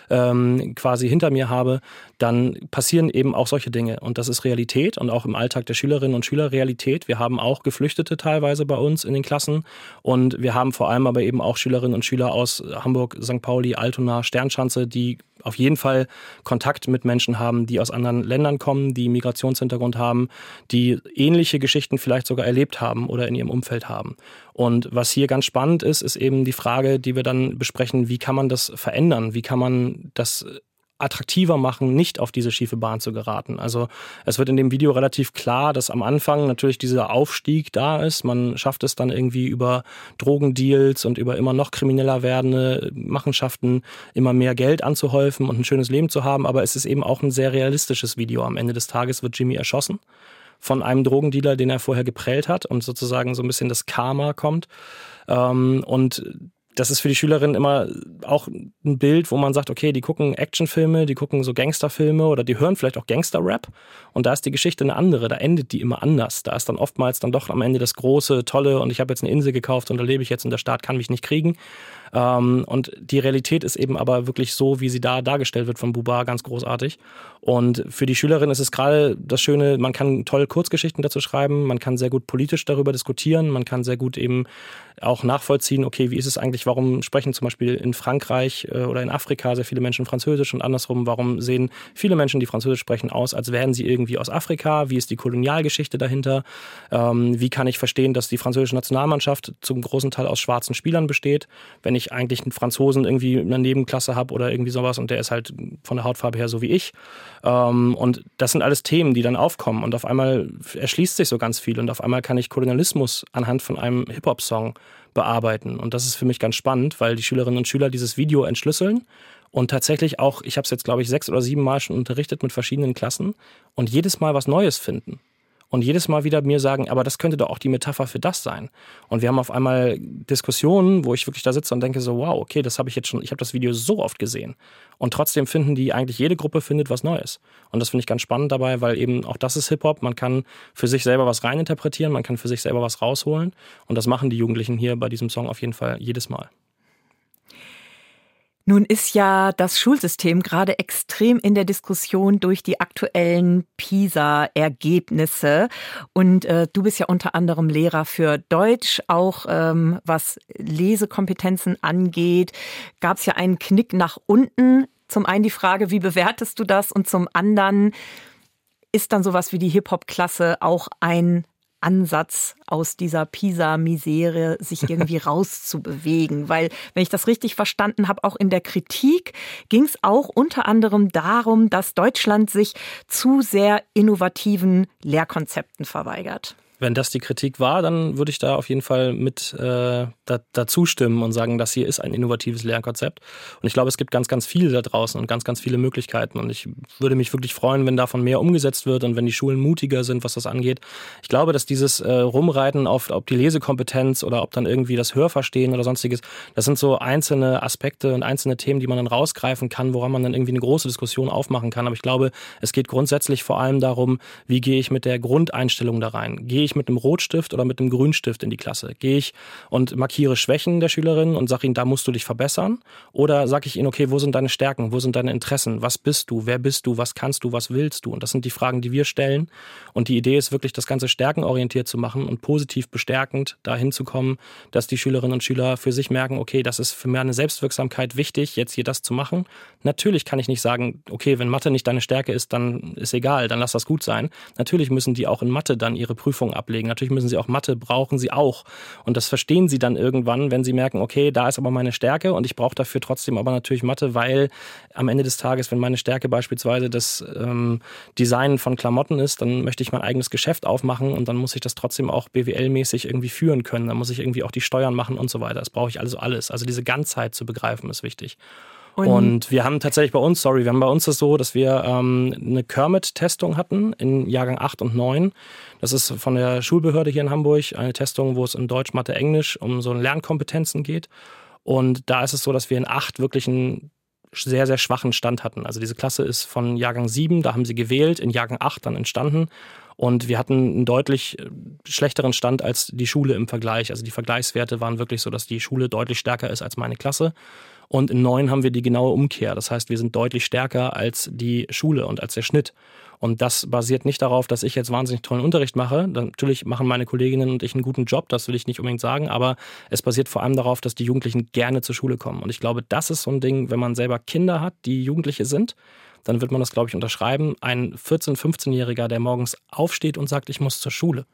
ähm, quasi hinter mir habe, dann passieren eben auch solche Dinge. Und das ist Realität und auch im Alltag der Schülerinnen und Schüler Realität. Wir haben auch Geflüchtete teilweise bei uns in den Klassen und wir haben vor allem aber eben auch Schülerinnen und Schüler aus Hamburg, St. Pauli, Altona, Sternschanze, die auf jeden Fall Kontakt mit Menschen haben, die aus anderen Ländern kommen, die Migrationshintergrund haben, die ähnliche Geschichten vielleicht sogar erlebt haben oder in ihrem Umfeld haben. Und was hier ganz spannend ist, ist eben die Frage, die wir dann besprechen, wie kann man das verändern? Wie kann man das attraktiver machen, nicht auf diese schiefe Bahn zu geraten. Also es wird in dem Video relativ klar, dass am Anfang natürlich dieser Aufstieg da ist. Man schafft es dann irgendwie über Drogendeals und über immer noch krimineller werdende Machenschaften immer mehr Geld anzuhäufen und ein schönes Leben zu haben. Aber es ist eben auch ein sehr realistisches Video. Am Ende des Tages wird Jimmy erschossen von einem Drogendealer, den er vorher geprellt hat und sozusagen so ein bisschen das Karma kommt. Ähm, und das ist für die Schülerinnen immer auch ein Bild, wo man sagt, okay, die gucken Actionfilme, die gucken so Gangsterfilme oder die hören vielleicht auch Gangsterrap und da ist die Geschichte eine andere, da endet die immer anders. Da ist dann oftmals dann doch am Ende das große, tolle und ich habe jetzt eine Insel gekauft und da lebe ich jetzt und der Staat kann mich nicht kriegen. Ähm, und die Realität ist eben aber wirklich so, wie sie da dargestellt wird von Buba, ganz großartig. Und für die Schülerin ist es gerade das Schöne, man kann toll Kurzgeschichten dazu schreiben, man kann sehr gut politisch darüber diskutieren, man kann sehr gut eben auch nachvollziehen, okay, wie ist es eigentlich, warum sprechen zum Beispiel in Frankreich äh, oder in Afrika sehr viele Menschen Französisch und andersrum, warum sehen viele Menschen, die Französisch sprechen, aus, als wären sie irgendwie aus Afrika, wie ist die Kolonialgeschichte dahinter, ähm, wie kann ich verstehen, dass die französische Nationalmannschaft zum großen Teil aus schwarzen Spielern besteht, wenn ich eigentlich einen Franzosen irgendwie in einer Nebenklasse habe oder irgendwie sowas und der ist halt von der Hautfarbe her so wie ich. Ähm, und das sind alles Themen, die dann aufkommen und auf einmal erschließt sich so ganz viel und auf einmal kann ich Kolonialismus anhand von einem Hip-Hop-Song bearbeiten. Und das ist für mich ganz spannend, weil die Schülerinnen und Schüler dieses Video entschlüsseln und tatsächlich auch, ich habe es jetzt glaube ich sechs oder sieben Mal schon unterrichtet mit verschiedenen Klassen und jedes Mal was Neues finden und jedes Mal wieder mir sagen, aber das könnte doch auch die Metapher für das sein. Und wir haben auf einmal Diskussionen, wo ich wirklich da sitze und denke so, wow, okay, das habe ich jetzt schon, ich habe das Video so oft gesehen. Und trotzdem finden die eigentlich jede Gruppe findet was Neues. Und das finde ich ganz spannend dabei, weil eben auch das ist Hip-Hop. Man kann für sich selber was reininterpretieren, man kann für sich selber was rausholen. Und das machen die Jugendlichen hier bei diesem Song auf jeden Fall jedes Mal. Nun ist ja das Schulsystem gerade extrem in der Diskussion durch die aktuellen PISA-Ergebnisse. Und äh, du bist ja unter anderem Lehrer für Deutsch, auch ähm, was Lesekompetenzen angeht. Gab es ja einen Knick nach unten. Zum einen die Frage, wie bewertest du das? Und zum anderen ist dann sowas wie die Hip-Hop-Klasse auch ein Ansatz aus dieser Pisa-Misere sich irgendwie rauszubewegen. Weil, wenn ich das richtig verstanden habe, auch in der Kritik ging es auch unter anderem darum, dass Deutschland sich zu sehr innovativen Lehrkonzepten verweigert. Wenn das die Kritik war, dann würde ich da auf jeden Fall mit äh, da, dazu stimmen und sagen, das hier ist ein innovatives Lernkonzept. Und ich glaube, es gibt ganz, ganz viele da draußen und ganz, ganz viele Möglichkeiten. Und ich würde mich wirklich freuen, wenn davon mehr umgesetzt wird und wenn die Schulen mutiger sind, was das angeht. Ich glaube, dass dieses äh, Rumreiten auf ob die Lesekompetenz oder ob dann irgendwie das Hörverstehen oder sonstiges, das sind so einzelne Aspekte und einzelne Themen, die man dann rausgreifen kann, woran man dann irgendwie eine große Diskussion aufmachen kann. Aber ich glaube, es geht grundsätzlich vor allem darum, wie gehe ich mit der Grundeinstellung da rein? Gehe ich mit einem Rotstift oder mit einem Grünstift in die Klasse? Gehe ich und markiere Schwächen der Schülerinnen und sage ihnen, da musst du dich verbessern? Oder sage ich ihnen, okay, wo sind deine Stärken? Wo sind deine Interessen? Was bist du? Wer bist du? Was kannst du? Was willst du? Und das sind die Fragen, die wir stellen. Und die Idee ist wirklich, das Ganze stärkenorientiert zu machen und positiv bestärkend dahin zu kommen, dass die Schülerinnen und Schüler für sich merken, okay, das ist für meine Selbstwirksamkeit wichtig, jetzt hier das zu machen. Natürlich kann ich nicht sagen, okay, wenn Mathe nicht deine Stärke ist, dann ist egal, dann lass das gut sein. Natürlich müssen die auch in Mathe dann ihre Prüfung ablegen. Natürlich müssen sie auch Mathe, brauchen sie auch. Und das verstehen sie dann irgendwann, wenn sie merken, okay, da ist aber meine Stärke und ich brauche dafür trotzdem aber natürlich Mathe, weil am Ende des Tages, wenn meine Stärke beispielsweise das ähm, Design von Klamotten ist, dann möchte ich mein eigenes Geschäft aufmachen und dann muss ich das trotzdem auch BWL-mäßig irgendwie führen können. Dann muss ich irgendwie auch die Steuern machen und so weiter. Das brauche ich also alles. Also diese Ganzheit zu begreifen ist wichtig. Und, und, wir haben tatsächlich bei uns, sorry, wir haben bei uns das so, dass wir ähm, eine Kermit-Testung hatten in Jahrgang 8 und 9. Das ist von der Schulbehörde hier in Hamburg eine Testung, wo es in Deutsch, Mathe, Englisch um so Lernkompetenzen geht. Und da ist es so, dass wir in 8 wirklich einen sehr, sehr schwachen Stand hatten. Also diese Klasse ist von Jahrgang 7, da haben sie gewählt, in Jahrgang 8 dann entstanden. Und wir hatten einen deutlich äh, schlechteren Stand als die Schule im Vergleich. Also die Vergleichswerte waren wirklich so, dass die Schule deutlich stärker ist als meine Klasse. Und in neun haben wir die genaue Umkehr. Das heißt, wir sind deutlich stärker als die Schule und als der Schnitt. Und das basiert nicht darauf, dass ich jetzt wahnsinnig tollen Unterricht mache. Natürlich machen meine Kolleginnen und ich einen guten Job, das will ich nicht unbedingt sagen, aber es basiert vor allem darauf, dass die Jugendlichen gerne zur Schule kommen. Und ich glaube, das ist so ein Ding, wenn man selber Kinder hat, die Jugendliche sind, dann wird man das, glaube ich, unterschreiben. Ein 14-, 15-Jähriger, der morgens aufsteht und sagt, ich muss zur Schule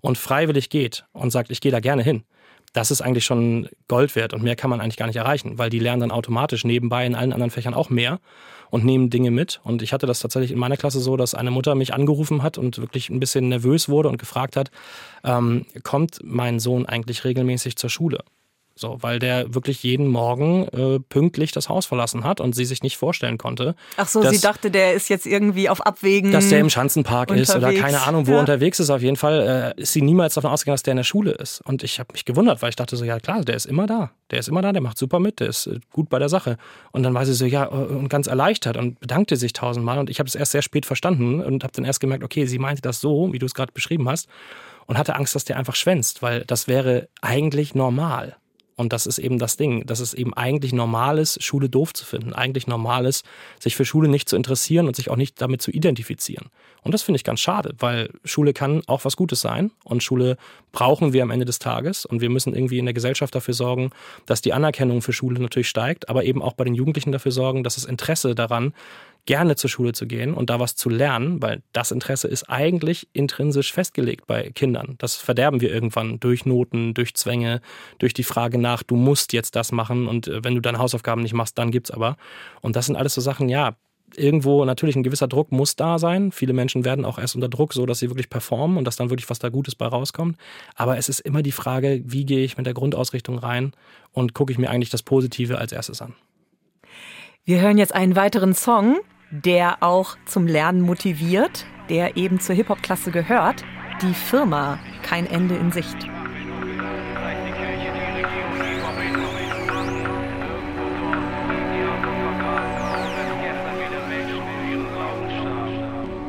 und freiwillig geht und sagt, ich gehe da gerne hin das ist eigentlich schon Gold wert und mehr kann man eigentlich gar nicht erreichen, weil die lernen dann automatisch nebenbei in allen anderen Fächern auch mehr und nehmen Dinge mit. Und ich hatte das tatsächlich in meiner Klasse so, dass eine Mutter mich angerufen hat und wirklich ein bisschen nervös wurde und gefragt hat, ähm, kommt mein Sohn eigentlich regelmäßig zur Schule? So, weil der wirklich jeden Morgen äh, pünktlich das Haus verlassen hat und sie sich nicht vorstellen konnte. Ach so, dass, sie dachte, der ist jetzt irgendwie auf Abwägen. Dass der im Schanzenpark unterwegs. ist oder keine Ahnung, wo ja. unterwegs ist. Auf jeden Fall äh, ist sie niemals davon ausgegangen, dass der in der Schule ist. Und ich habe mich gewundert, weil ich dachte so, ja klar, der ist immer da. Der ist immer da, der macht super mit, der ist äh, gut bei der Sache. Und dann war sie so, ja, äh, und ganz erleichtert und bedankte sich tausendmal. Und ich habe es erst sehr spät verstanden und habe dann erst gemerkt, okay, sie meinte das so, wie du es gerade beschrieben hast. Und hatte Angst, dass der einfach schwänzt, weil das wäre eigentlich normal. Und das ist eben das Ding, dass es eben eigentlich normal ist, Schule doof zu finden. Eigentlich normal ist, sich für Schule nicht zu interessieren und sich auch nicht damit zu identifizieren. Und das finde ich ganz schade, weil Schule kann auch was Gutes sein und Schule brauchen wir am Ende des Tages und wir müssen irgendwie in der Gesellschaft dafür sorgen, dass die Anerkennung für Schule natürlich steigt, aber eben auch bei den Jugendlichen dafür sorgen, dass das Interesse daran gerne zur Schule zu gehen und da was zu lernen, weil das Interesse ist eigentlich intrinsisch festgelegt bei Kindern. Das verderben wir irgendwann durch Noten, durch Zwänge, durch die Frage nach, du musst jetzt das machen und äh, wenn du deine Hausaufgaben nicht machst, dann gibt's aber. Und das sind alles so Sachen, ja, irgendwo natürlich ein gewisser Druck muss da sein. Viele Menschen werden auch erst unter Druck, so dass sie wirklich performen und dass dann wirklich was da Gutes bei rauskommt. Aber es ist immer die Frage, wie gehe ich mit der Grundausrichtung rein und gucke ich mir eigentlich das Positive als erstes an. Wir hören jetzt einen weiteren Song der auch zum Lernen motiviert, der eben zur Hip-Hop-Klasse gehört. Die Firma, kein Ende in Sicht.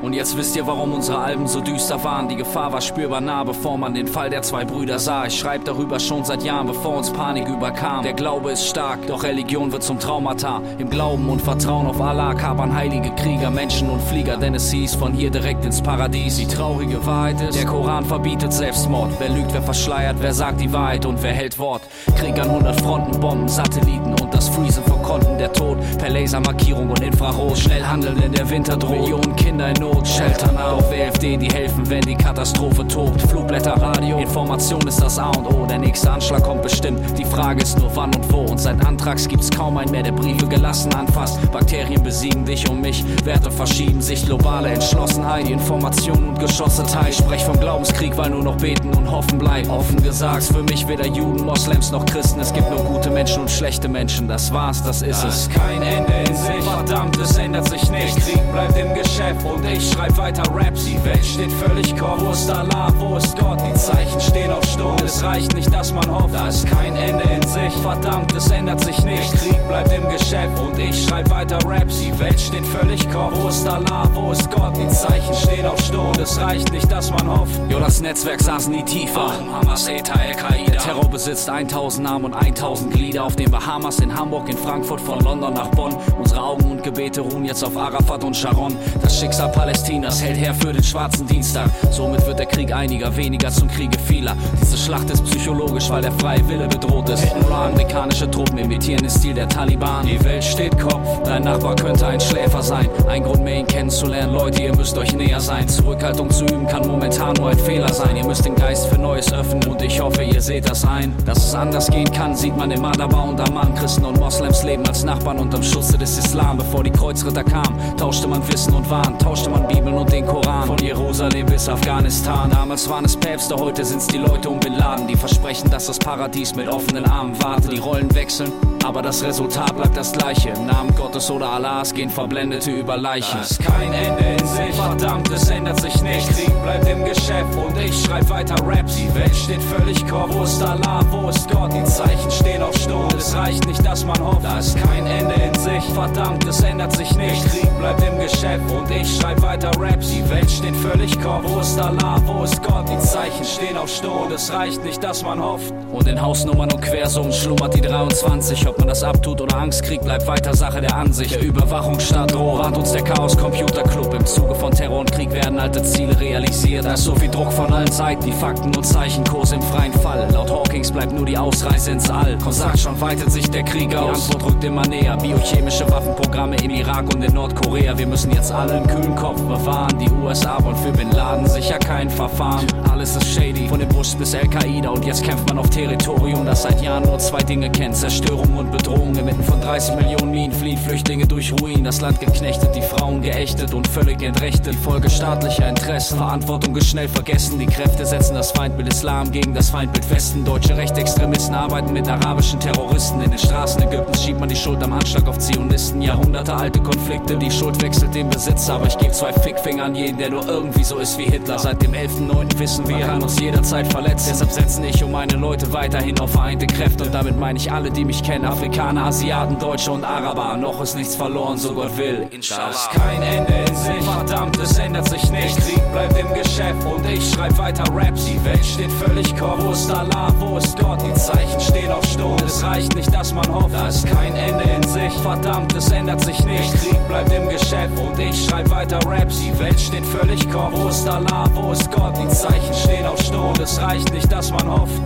Und jetzt wisst ihr, warum unsere Alben so düster waren. Die Gefahr war spürbar nah, bevor man den Fall der zwei Brüder sah. Ich schreib darüber schon seit Jahren, bevor uns Panik überkam. Der Glaube ist stark, doch Religion wird zum Traumata. Im Glauben und Vertrauen auf Allah kapern heilige Krieger, Menschen und Flieger, denn es hieß von hier direkt ins Paradies. Die traurige Wahrheit ist, der Koran verbietet Selbstmord. Wer lügt, wer verschleiert, wer sagt die Wahrheit und wer hält Wort. Krieg an 100 Fronten, Bomben, Satelliten und das Freezen von Konten. Der Tod per Lasermarkierung und Infrarot. Schnell handeln in der Winter droht. Millionen Kinder in Not, sheltern auf. WFD, die helfen, wenn die Katastrophe tobt. Flugblätter, Radio, Information ist das A und O. Der nächste Anschlag kommt bestimmt. Die Frage ist nur wann und wo. Und seit Antrags gibt's kaum einen mehr, der Briefe gelassen anfasst. Bakterien besiegen dich und mich. Werte verschieben sich. Globale Entschlossenheit, Information und Geschosse. Ich sprech vom Glaubenskrieg, weil nur noch beten und hoffen bleibt. Offen gesagt, für mich weder Juden, Moslems noch Christen. Es gibt nur gute Menschen und schlechte Menschen. Das war's, das ist Da es. ist kein Ende in sich. Verdammt, es ändert sich nicht. Der Krieg bleibt im Geschäft und ich schreib weiter Raps. Die Welt steht völlig Kopf. Wo ist Allah, wo ist Gott? Die Zeichen stehen auf Sturm. Es reicht nicht, dass man hofft. Da ist kein Ende in sich. Verdammt, es ändert sich nicht. Der Krieg bleibt im Geschäft und ich schreib weiter Raps. Die Welt steht völlig Kopf. Wo ist Allah, wo ist Gott? Die Zeichen stehen auf Sturm. Es reicht nicht, dass man hofft. Jo, das Netzwerk saß nie tiefer. Hamas, ETA, Al-Qaida. Terror besitzt 1000 Arme und 1000 Glieder. Auf den Bahamas, in Hamburg, in Frankfurt, von London nach Bonn. Unsere Augen und Gebete ruhen jetzt auf Arafat und Sharon. Das Schicksal Palästinas hält her für den schwarzen Dienstag. Somit wird der Krieg einiger, weniger zum Kriege vieler. Diese Schlacht ist psychologisch, weil der freie Wille bedroht ist. Amerikanische Truppen imitieren den Stil der Taliban. Die Welt steht Kopf. Dein Nachbar könnte ein Schläfer sein. Ein Grund mehr, ihn kennenzulernen. Leute, ihr müsst euch näher sein. Zurückhaltung zu üben kann momentan nur ein Fehler sein. Ihr müsst den Geist für Neues öffnen und ich hoffe, ihr seht das ein. Dass es anders gehen kann, sieht man im Adaba und Amman. Christen und Moslems leben als Nachbarn unterm Schutze des Islam. Bevor die Kreuzritter kamen, tauschte man Wissen und Wahn, tauschte man Bibeln und den Koran. Von Jerusalem bis Afghanistan. Damals waren es Päpste, heute sind's die Leute um Bin Laden, die versprechen, dass das Paradies mit offenen Armen wartet. Die Rollen wechseln, aber das Resultat bleibt das gleiche. Im Namen Gottes oder Allahs gehen Verblendete über Leichen. Da ist kein Ende in sich. Verdammt, es ändert sich nicht. Krieg bleibt im Geschäft und ich schreib weiter Raps. Die Welt steht völlig Kopf. Wo ist Allah, wo ist Gott? Die Zeichen stehen auf Sturm. Es reicht nicht, dass man hofft. Da ist kein Ende in sich. Verdammt, es ändert sich nicht. Krieg bleibt im Geschäft und ich schreib weiter Raps. Die Welt steht völlig Kopf. Wo ist Allah, wo ist Gott? Die Zeichen stehen auf Sturm. Es reicht nicht, dass man hofft. Und in Hausnummern und Quersummen schlummert die 23. Ob man das abtut oder Angst kriegt, bleibt weiter Sache der Ansicht. Der Überwachungsstaat droht, warnt uns der Chaos Computer Club. Im Zuge von Terror und Krieg werden alte Ziele realisiert. Da ist so viel Druck von allen Seiten, die Fakten und Zeichenkurs im freien Fall. Laut Hawkins bleibt nur die Ausreise ins All. Komm, sag schon, weitet sich der Krieg aus. Die Antwort rückt immer näher. Biochemische Waffenprogramme im Irak und in Nordkorea. Wir müssen jetzt alle einen kühlen Kopf bewahren. Die USA wollen für Bin Laden sicher kein Verfahren. Alles ist shady, von den Bush bis Al-Qaida. Und jetzt kämpft man auf Territorium, das seit Jahren nur zwei Dinge kennt: Zerstörung und Bedrohung. Inmitten von 30 Millionen Minen fliehen Flüchtlinge durch Ruin. Das Land geknechtet, die Frauen geächtet und völlig entrechtet. Folge staatlicher Interessen. Verantwortung ist schnell vergessen. Die Kräfte setzen das Feindbild Islam gegen das Feindbild Westen. Deutsche Rechtsextremisten arbeiten mit arabischen Terroristen. In den Straßen Ägyptens schiebt man die Schuld am Anschlag auf Zionisten. Jahrhunderte alte Konflikte, die Schuld wechselt den Besitzer. Aber ich gebe zwei Fickfinger an jeden, der nur irgendwie so ist wie Hitler. Seit dem 11.9. wissen wir, kann uns jederzeit verletzen. Deshalb setzen ich und meine Leute weiterhin auf vereinte Kräfte. Und damit meine ich alle, die mich kennen. Afrikaner, Asiaten, Deutsche und Araber. Noch ist nichts verloren, so Gott will. Da Inshallah. ist kein Ende in sich. Verdammt, es ändert sich nicht. Krieg bleibt im Geschäft und ich schreib weiter Raps. Die Welt steht völlig Kopf. Wo ist Allah, wo ist Gott? Die Zeichen stehen auf Sturm. Es reicht nicht, dass man hofft. Da ist kein Ende in sich. Verdammt, es ändert sich nicht. Krieg bleibt im Geschäft und ich schreib weiter Raps. Die Welt steht völlig Kopf. Wo ist Allah, wo ist Gott? Die Zeichen stehen auf Sturm. Es reicht nicht, dass man hofft.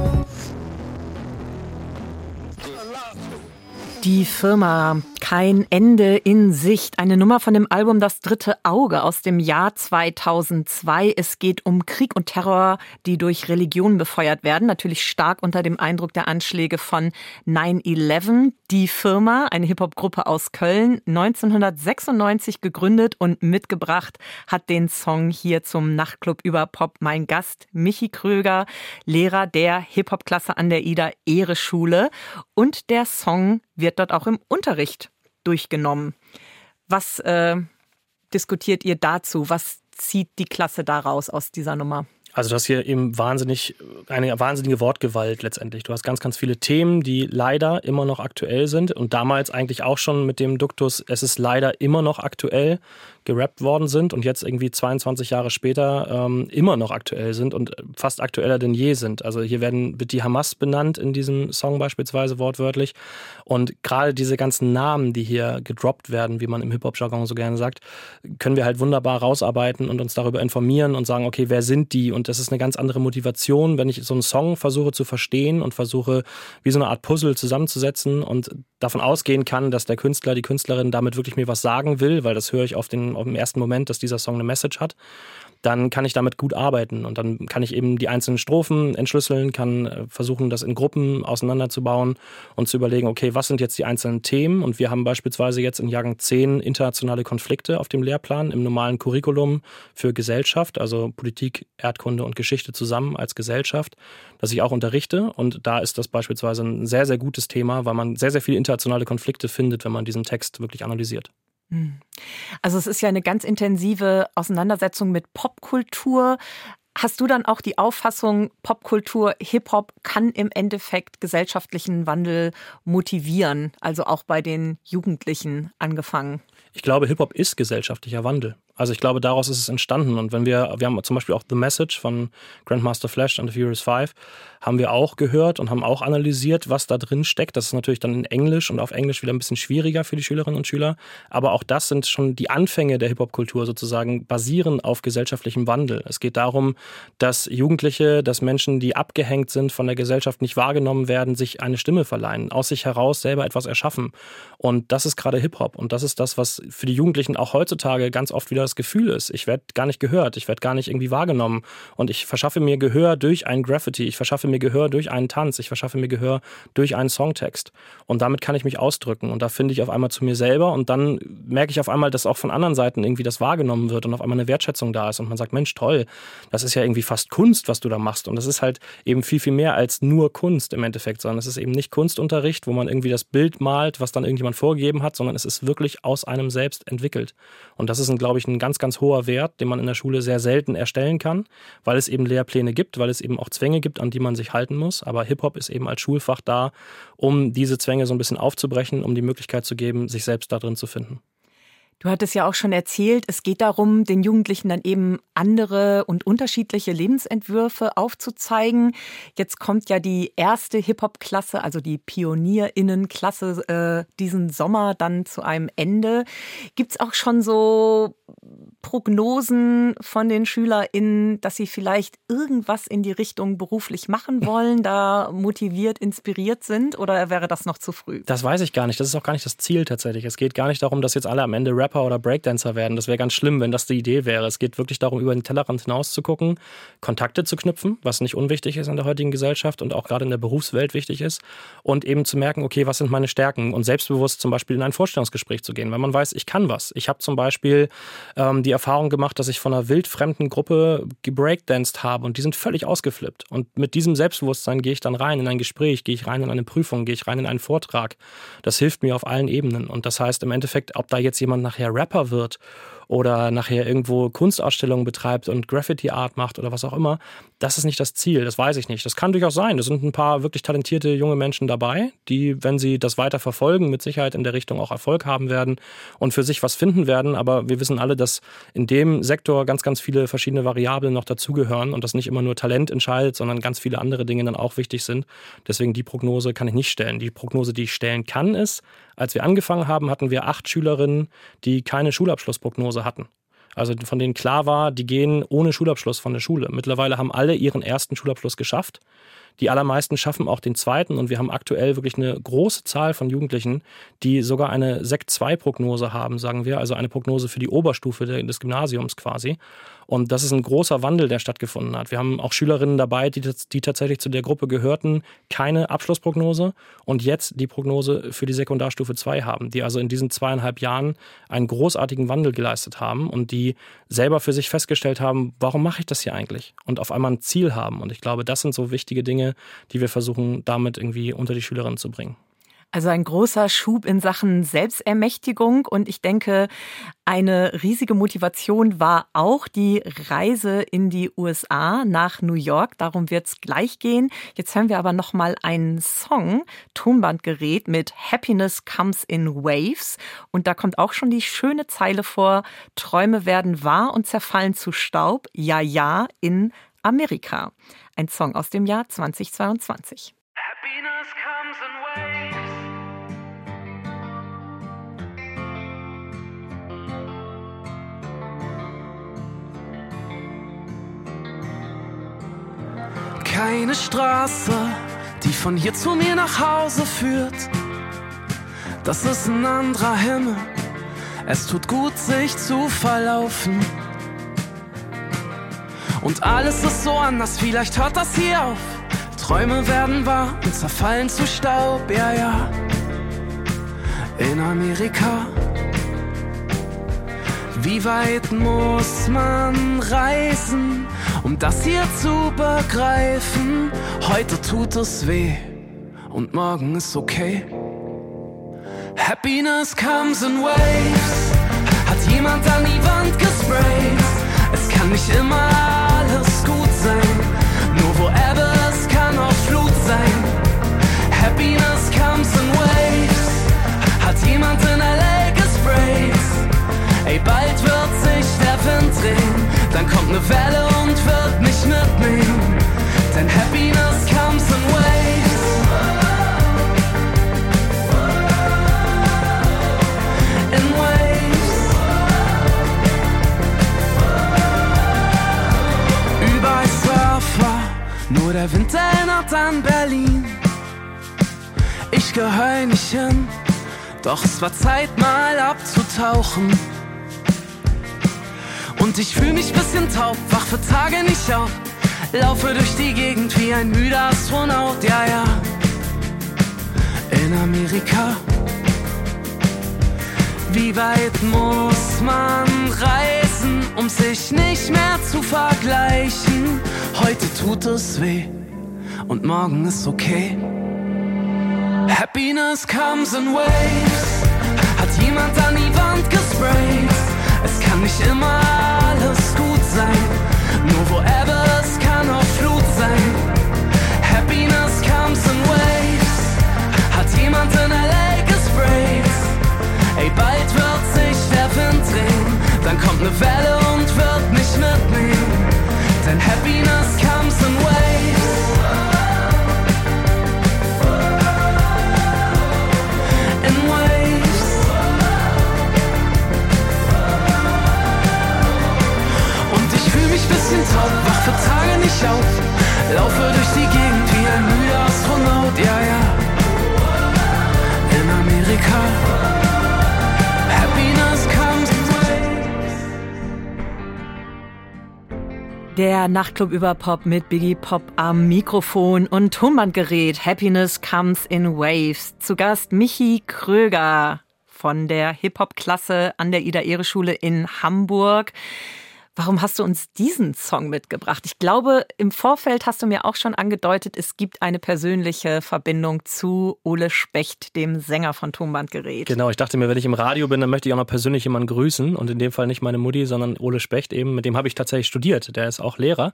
Die Firma Kein Ende in Sicht. Eine Nummer von dem Album Das dritte Auge aus dem Jahr 2002. Es geht um Krieg und Terror, die durch Religion befeuert werden. Natürlich stark unter dem Eindruck der Anschläge von 9-11. Die Firma, eine Hip-Hop-Gruppe aus Köln, 1996 gegründet und mitgebracht, hat den Song hier zum Nachtclub über Pop. Mein Gast Michi Kröger, Lehrer der Hip-Hop-Klasse an der Ida Ehre Schule. Und der Song wird dort auch im Unterricht durchgenommen. Was äh, diskutiert ihr dazu? Was zieht die Klasse daraus aus dieser Nummer? Also du hast hier eben wahnsinnig, eine wahnsinnige Wortgewalt letztendlich. Du hast ganz, ganz viele Themen, die leider immer noch aktuell sind und damals eigentlich auch schon mit dem Duktus, es ist leider immer noch aktuell, gerappt worden sind und jetzt irgendwie 22 Jahre später ähm, immer noch aktuell sind und fast aktueller denn je sind. Also hier werden, wird die Hamas benannt in diesem Song beispielsweise wortwörtlich. Und gerade diese ganzen Namen, die hier gedroppt werden, wie man im Hip-Hop-Jargon so gerne sagt, können wir halt wunderbar rausarbeiten und uns darüber informieren und sagen, okay, wer sind die? Und das ist eine ganz andere Motivation, wenn ich so einen Song versuche zu verstehen und versuche, wie so eine Art Puzzle zusammenzusetzen und davon ausgehen kann, dass der Künstler, die Künstlerin damit wirklich mir was sagen will, weil das höre ich auf den, auf den ersten Moment, dass dieser Song eine Message hat dann kann ich damit gut arbeiten und dann kann ich eben die einzelnen Strophen entschlüsseln, kann äh, versuchen, das in Gruppen auseinanderzubauen und zu überlegen, okay, was sind jetzt die einzelnen Themen? Und wir haben beispielsweise jetzt in Jahrgang 10 internationale Konflikte auf dem Lehrplan im normalen Curriculum für Gesellschaft, also Politik, Erdkunde und Geschichte zusammen als Gesellschaft, das ich auch unterrichte. Und da ist das beispielsweise ein sehr, sehr gutes Thema, weil man sehr, sehr viele internationale Konflikte findet, wenn man diesen Text wirklich analysiert. Also es ist ja eine ganz intensive Auseinandersetzung mit Popkultur. Hast du dann auch die Auffassung, Popkultur, Hip-Hop kann im Endeffekt gesellschaftlichen Wandel motivieren, also auch bei den Jugendlichen angefangen? Ich glaube, Hip-Hop ist gesellschaftlicher Wandel. Also ich glaube, daraus ist es entstanden. Und wenn wir, wir haben zum Beispiel auch The Message von Grandmaster Flash and the Furious Five, haben wir auch gehört und haben auch analysiert, was da drin steckt. Das ist natürlich dann in Englisch und auf Englisch wieder ein bisschen schwieriger für die Schülerinnen und Schüler. Aber auch das sind schon die Anfänge der Hip-Hop-Kultur sozusagen, basieren auf gesellschaftlichem Wandel. Es geht darum, dass Jugendliche, dass Menschen, die abgehängt sind, von der Gesellschaft nicht wahrgenommen werden, sich eine Stimme verleihen, aus sich heraus selber etwas erschaffen. Und das ist gerade Hip-Hop. Und das ist das, was für die Jugendlichen auch heutzutage ganz oft wieder das Gefühl ist. Ich werde gar nicht gehört, ich werde gar nicht irgendwie wahrgenommen. Und ich verschaffe mir Gehör durch ein Graffiti, ich verschaffe mir Gehör durch einen Tanz, ich verschaffe mir Gehör durch einen Songtext. Und damit kann ich mich ausdrücken. Und da finde ich auf einmal zu mir selber und dann merke ich auf einmal, dass auch von anderen Seiten irgendwie das wahrgenommen wird und auf einmal eine Wertschätzung da ist. Und man sagt, Mensch, toll, das ist ja irgendwie fast Kunst, was du da machst. Und das ist halt eben viel, viel mehr als nur Kunst im Endeffekt, sondern es ist eben nicht Kunstunterricht, wo man irgendwie das Bild malt, was dann irgendjemand vorgegeben hat, sondern es ist wirklich aus einem selbst entwickelt. Und das ist, ein, glaube ich, ein ganz, ganz hoher Wert, den man in der Schule sehr selten erstellen kann, weil es eben Lehrpläne gibt, weil es eben auch Zwänge gibt, an die man sich halten muss. Aber Hip-Hop ist eben als Schulfach da, um diese Zwänge so ein bisschen aufzubrechen, um die Möglichkeit zu geben, sich selbst da drin zu finden. Du hattest ja auch schon erzählt, es geht darum, den Jugendlichen dann eben andere und unterschiedliche Lebensentwürfe aufzuzeigen. Jetzt kommt ja die erste Hip-Hop-Klasse, also die Pionierinnen-Klasse, äh, diesen Sommer dann zu einem Ende. Gibt es auch schon so Prognosen von den SchülerInnen, dass sie vielleicht irgendwas in die Richtung beruflich machen wollen, da motiviert, inspiriert sind? Oder wäre das noch zu früh? Das weiß ich gar nicht. Das ist auch gar nicht das Ziel tatsächlich. Es geht gar nicht darum, dass jetzt alle am Ende Rapper oder Breakdancer werden. Das wäre ganz schlimm, wenn das die Idee wäre. Es geht wirklich darum, über den Tellerrand hinaus zu gucken, Kontakte zu knüpfen, was nicht unwichtig ist in der heutigen Gesellschaft und auch gerade in der Berufswelt wichtig ist. Und eben zu merken, okay, was sind meine Stärken? Und selbstbewusst zum Beispiel in ein Vorstellungsgespräch zu gehen, weil man weiß, ich kann was. Ich habe zum Beispiel ähm, die Erfahrung gemacht, dass ich von einer wildfremden Gruppe gebreakdanced habe und die sind völlig ausgeflippt. Und mit diesem Selbstbewusstsein gehe ich dann rein in ein Gespräch, gehe ich rein in eine Prüfung, gehe ich rein in einen Vortrag. Das hilft mir auf allen Ebenen. Und das heißt im Endeffekt, ob da jetzt jemand nachher Rapper wird oder nachher irgendwo Kunstausstellungen betreibt und Graffiti-Art macht oder was auch immer, das ist nicht das Ziel, das weiß ich nicht. Das kann durchaus sein. Da sind ein paar wirklich talentierte junge Menschen dabei, die, wenn sie das weiter verfolgen, mit Sicherheit in der Richtung auch Erfolg haben werden und für sich was finden werden. Aber wir wissen alle, dass in dem Sektor ganz, ganz viele verschiedene Variablen noch dazugehören und dass nicht immer nur Talent entscheidet, sondern ganz viele andere Dinge dann auch wichtig sind. Deswegen die Prognose kann ich nicht stellen. Die Prognose, die ich stellen kann, ist, als wir angefangen haben, hatten wir acht Schülerinnen, die keine Schulabschlussprognose hatten. Also von denen klar war, die gehen ohne Schulabschluss von der Schule. Mittlerweile haben alle ihren ersten Schulabschluss geschafft. Die allermeisten schaffen auch den zweiten und wir haben aktuell wirklich eine große Zahl von Jugendlichen, die sogar eine Sekt 2 Prognose haben, sagen wir, also eine Prognose für die Oberstufe des Gymnasiums quasi. Und das ist ein großer Wandel, der stattgefunden hat. Wir haben auch Schülerinnen dabei, die, die tatsächlich zu der Gruppe gehörten, keine Abschlussprognose und jetzt die Prognose für die Sekundarstufe 2 haben, die also in diesen zweieinhalb Jahren einen großartigen Wandel geleistet haben und die selber für sich festgestellt haben, warum mache ich das hier eigentlich? Und auf einmal ein Ziel haben. Und ich glaube, das sind so wichtige Dinge, die wir versuchen, damit irgendwie unter die Schülerinnen zu bringen. Also ein großer Schub in Sachen Selbstermächtigung und ich denke, eine riesige Motivation war auch die Reise in die USA nach New York. Darum wird es gleich gehen. Jetzt hören wir aber noch mal einen Song, Tonbandgerät mit Happiness Comes in Waves und da kommt auch schon die schöne Zeile vor: Träume werden wahr und zerfallen zu Staub. Ja, ja in Amerika. Ein Song aus dem Jahr 2022. Happiness comes in waves. keine Straße, die von hier zu mir nach Hause führt. Das ist ein anderer Himmel. Es tut gut, sich zu verlaufen. Und alles ist so anders, vielleicht hört das hier auf. Träume werden wahr und zerfallen zu Staub, ja, ja. In Amerika. Wie weit muss man reisen? um das hier zu begreifen. Heute tut es weh und morgen ist okay. Happiness comes in waves. Hat jemand an die Wand gesprayt? Es kann nicht immer. Ebbe es kann auch Flut sein. Happiness comes in waves. Hat jemand in LA gesprayt? Ey, bald wird sich der Wind drehen. Dann kommt eine Welle und wird mich mitnehmen. Denn Happiness nur der Wind erinnert an Berlin. Ich gehöre nicht hin, doch es war Zeit mal abzutauchen. Und ich fühl mich bisschen taub, wach für Tage nicht auf. Laufe durch die Gegend wie ein müder Astronaut, ja, ja. In Amerika. Wie weit muss man reisen, um sich nicht mehr zu vergleichen? Heute tut es weh und morgen ist okay. Happiness comes in waves. Hat jemand an die Wand gesprayt? Es kann nicht immer alles gut sein, nur wo Ebbe es kann auch Flut sein. Happiness comes in waves, hat jemand in LA gesprayt. Ey, bald wird sich der Wind drehen, dann kommt ne Welle wach für Tage nicht auf. Der Nachtclub über Pop mit Biggie Pop am Mikrofon und Tonbandgerät. Happiness comes in waves. Zu Gast Michi Kröger von der Hip-Hop-Klasse an der Ida-Ehre-Schule in Hamburg. Warum hast du uns diesen Song mitgebracht? Ich glaube, im Vorfeld hast du mir auch schon angedeutet, es gibt eine persönliche Verbindung zu Ole Specht, dem Sänger von Tonbandgerät. Genau, ich dachte mir, wenn ich im Radio bin, dann möchte ich auch noch persönlich jemanden grüßen und in dem Fall nicht meine Mutti, sondern Ole Specht eben. Mit dem habe ich tatsächlich studiert. Der ist auch Lehrer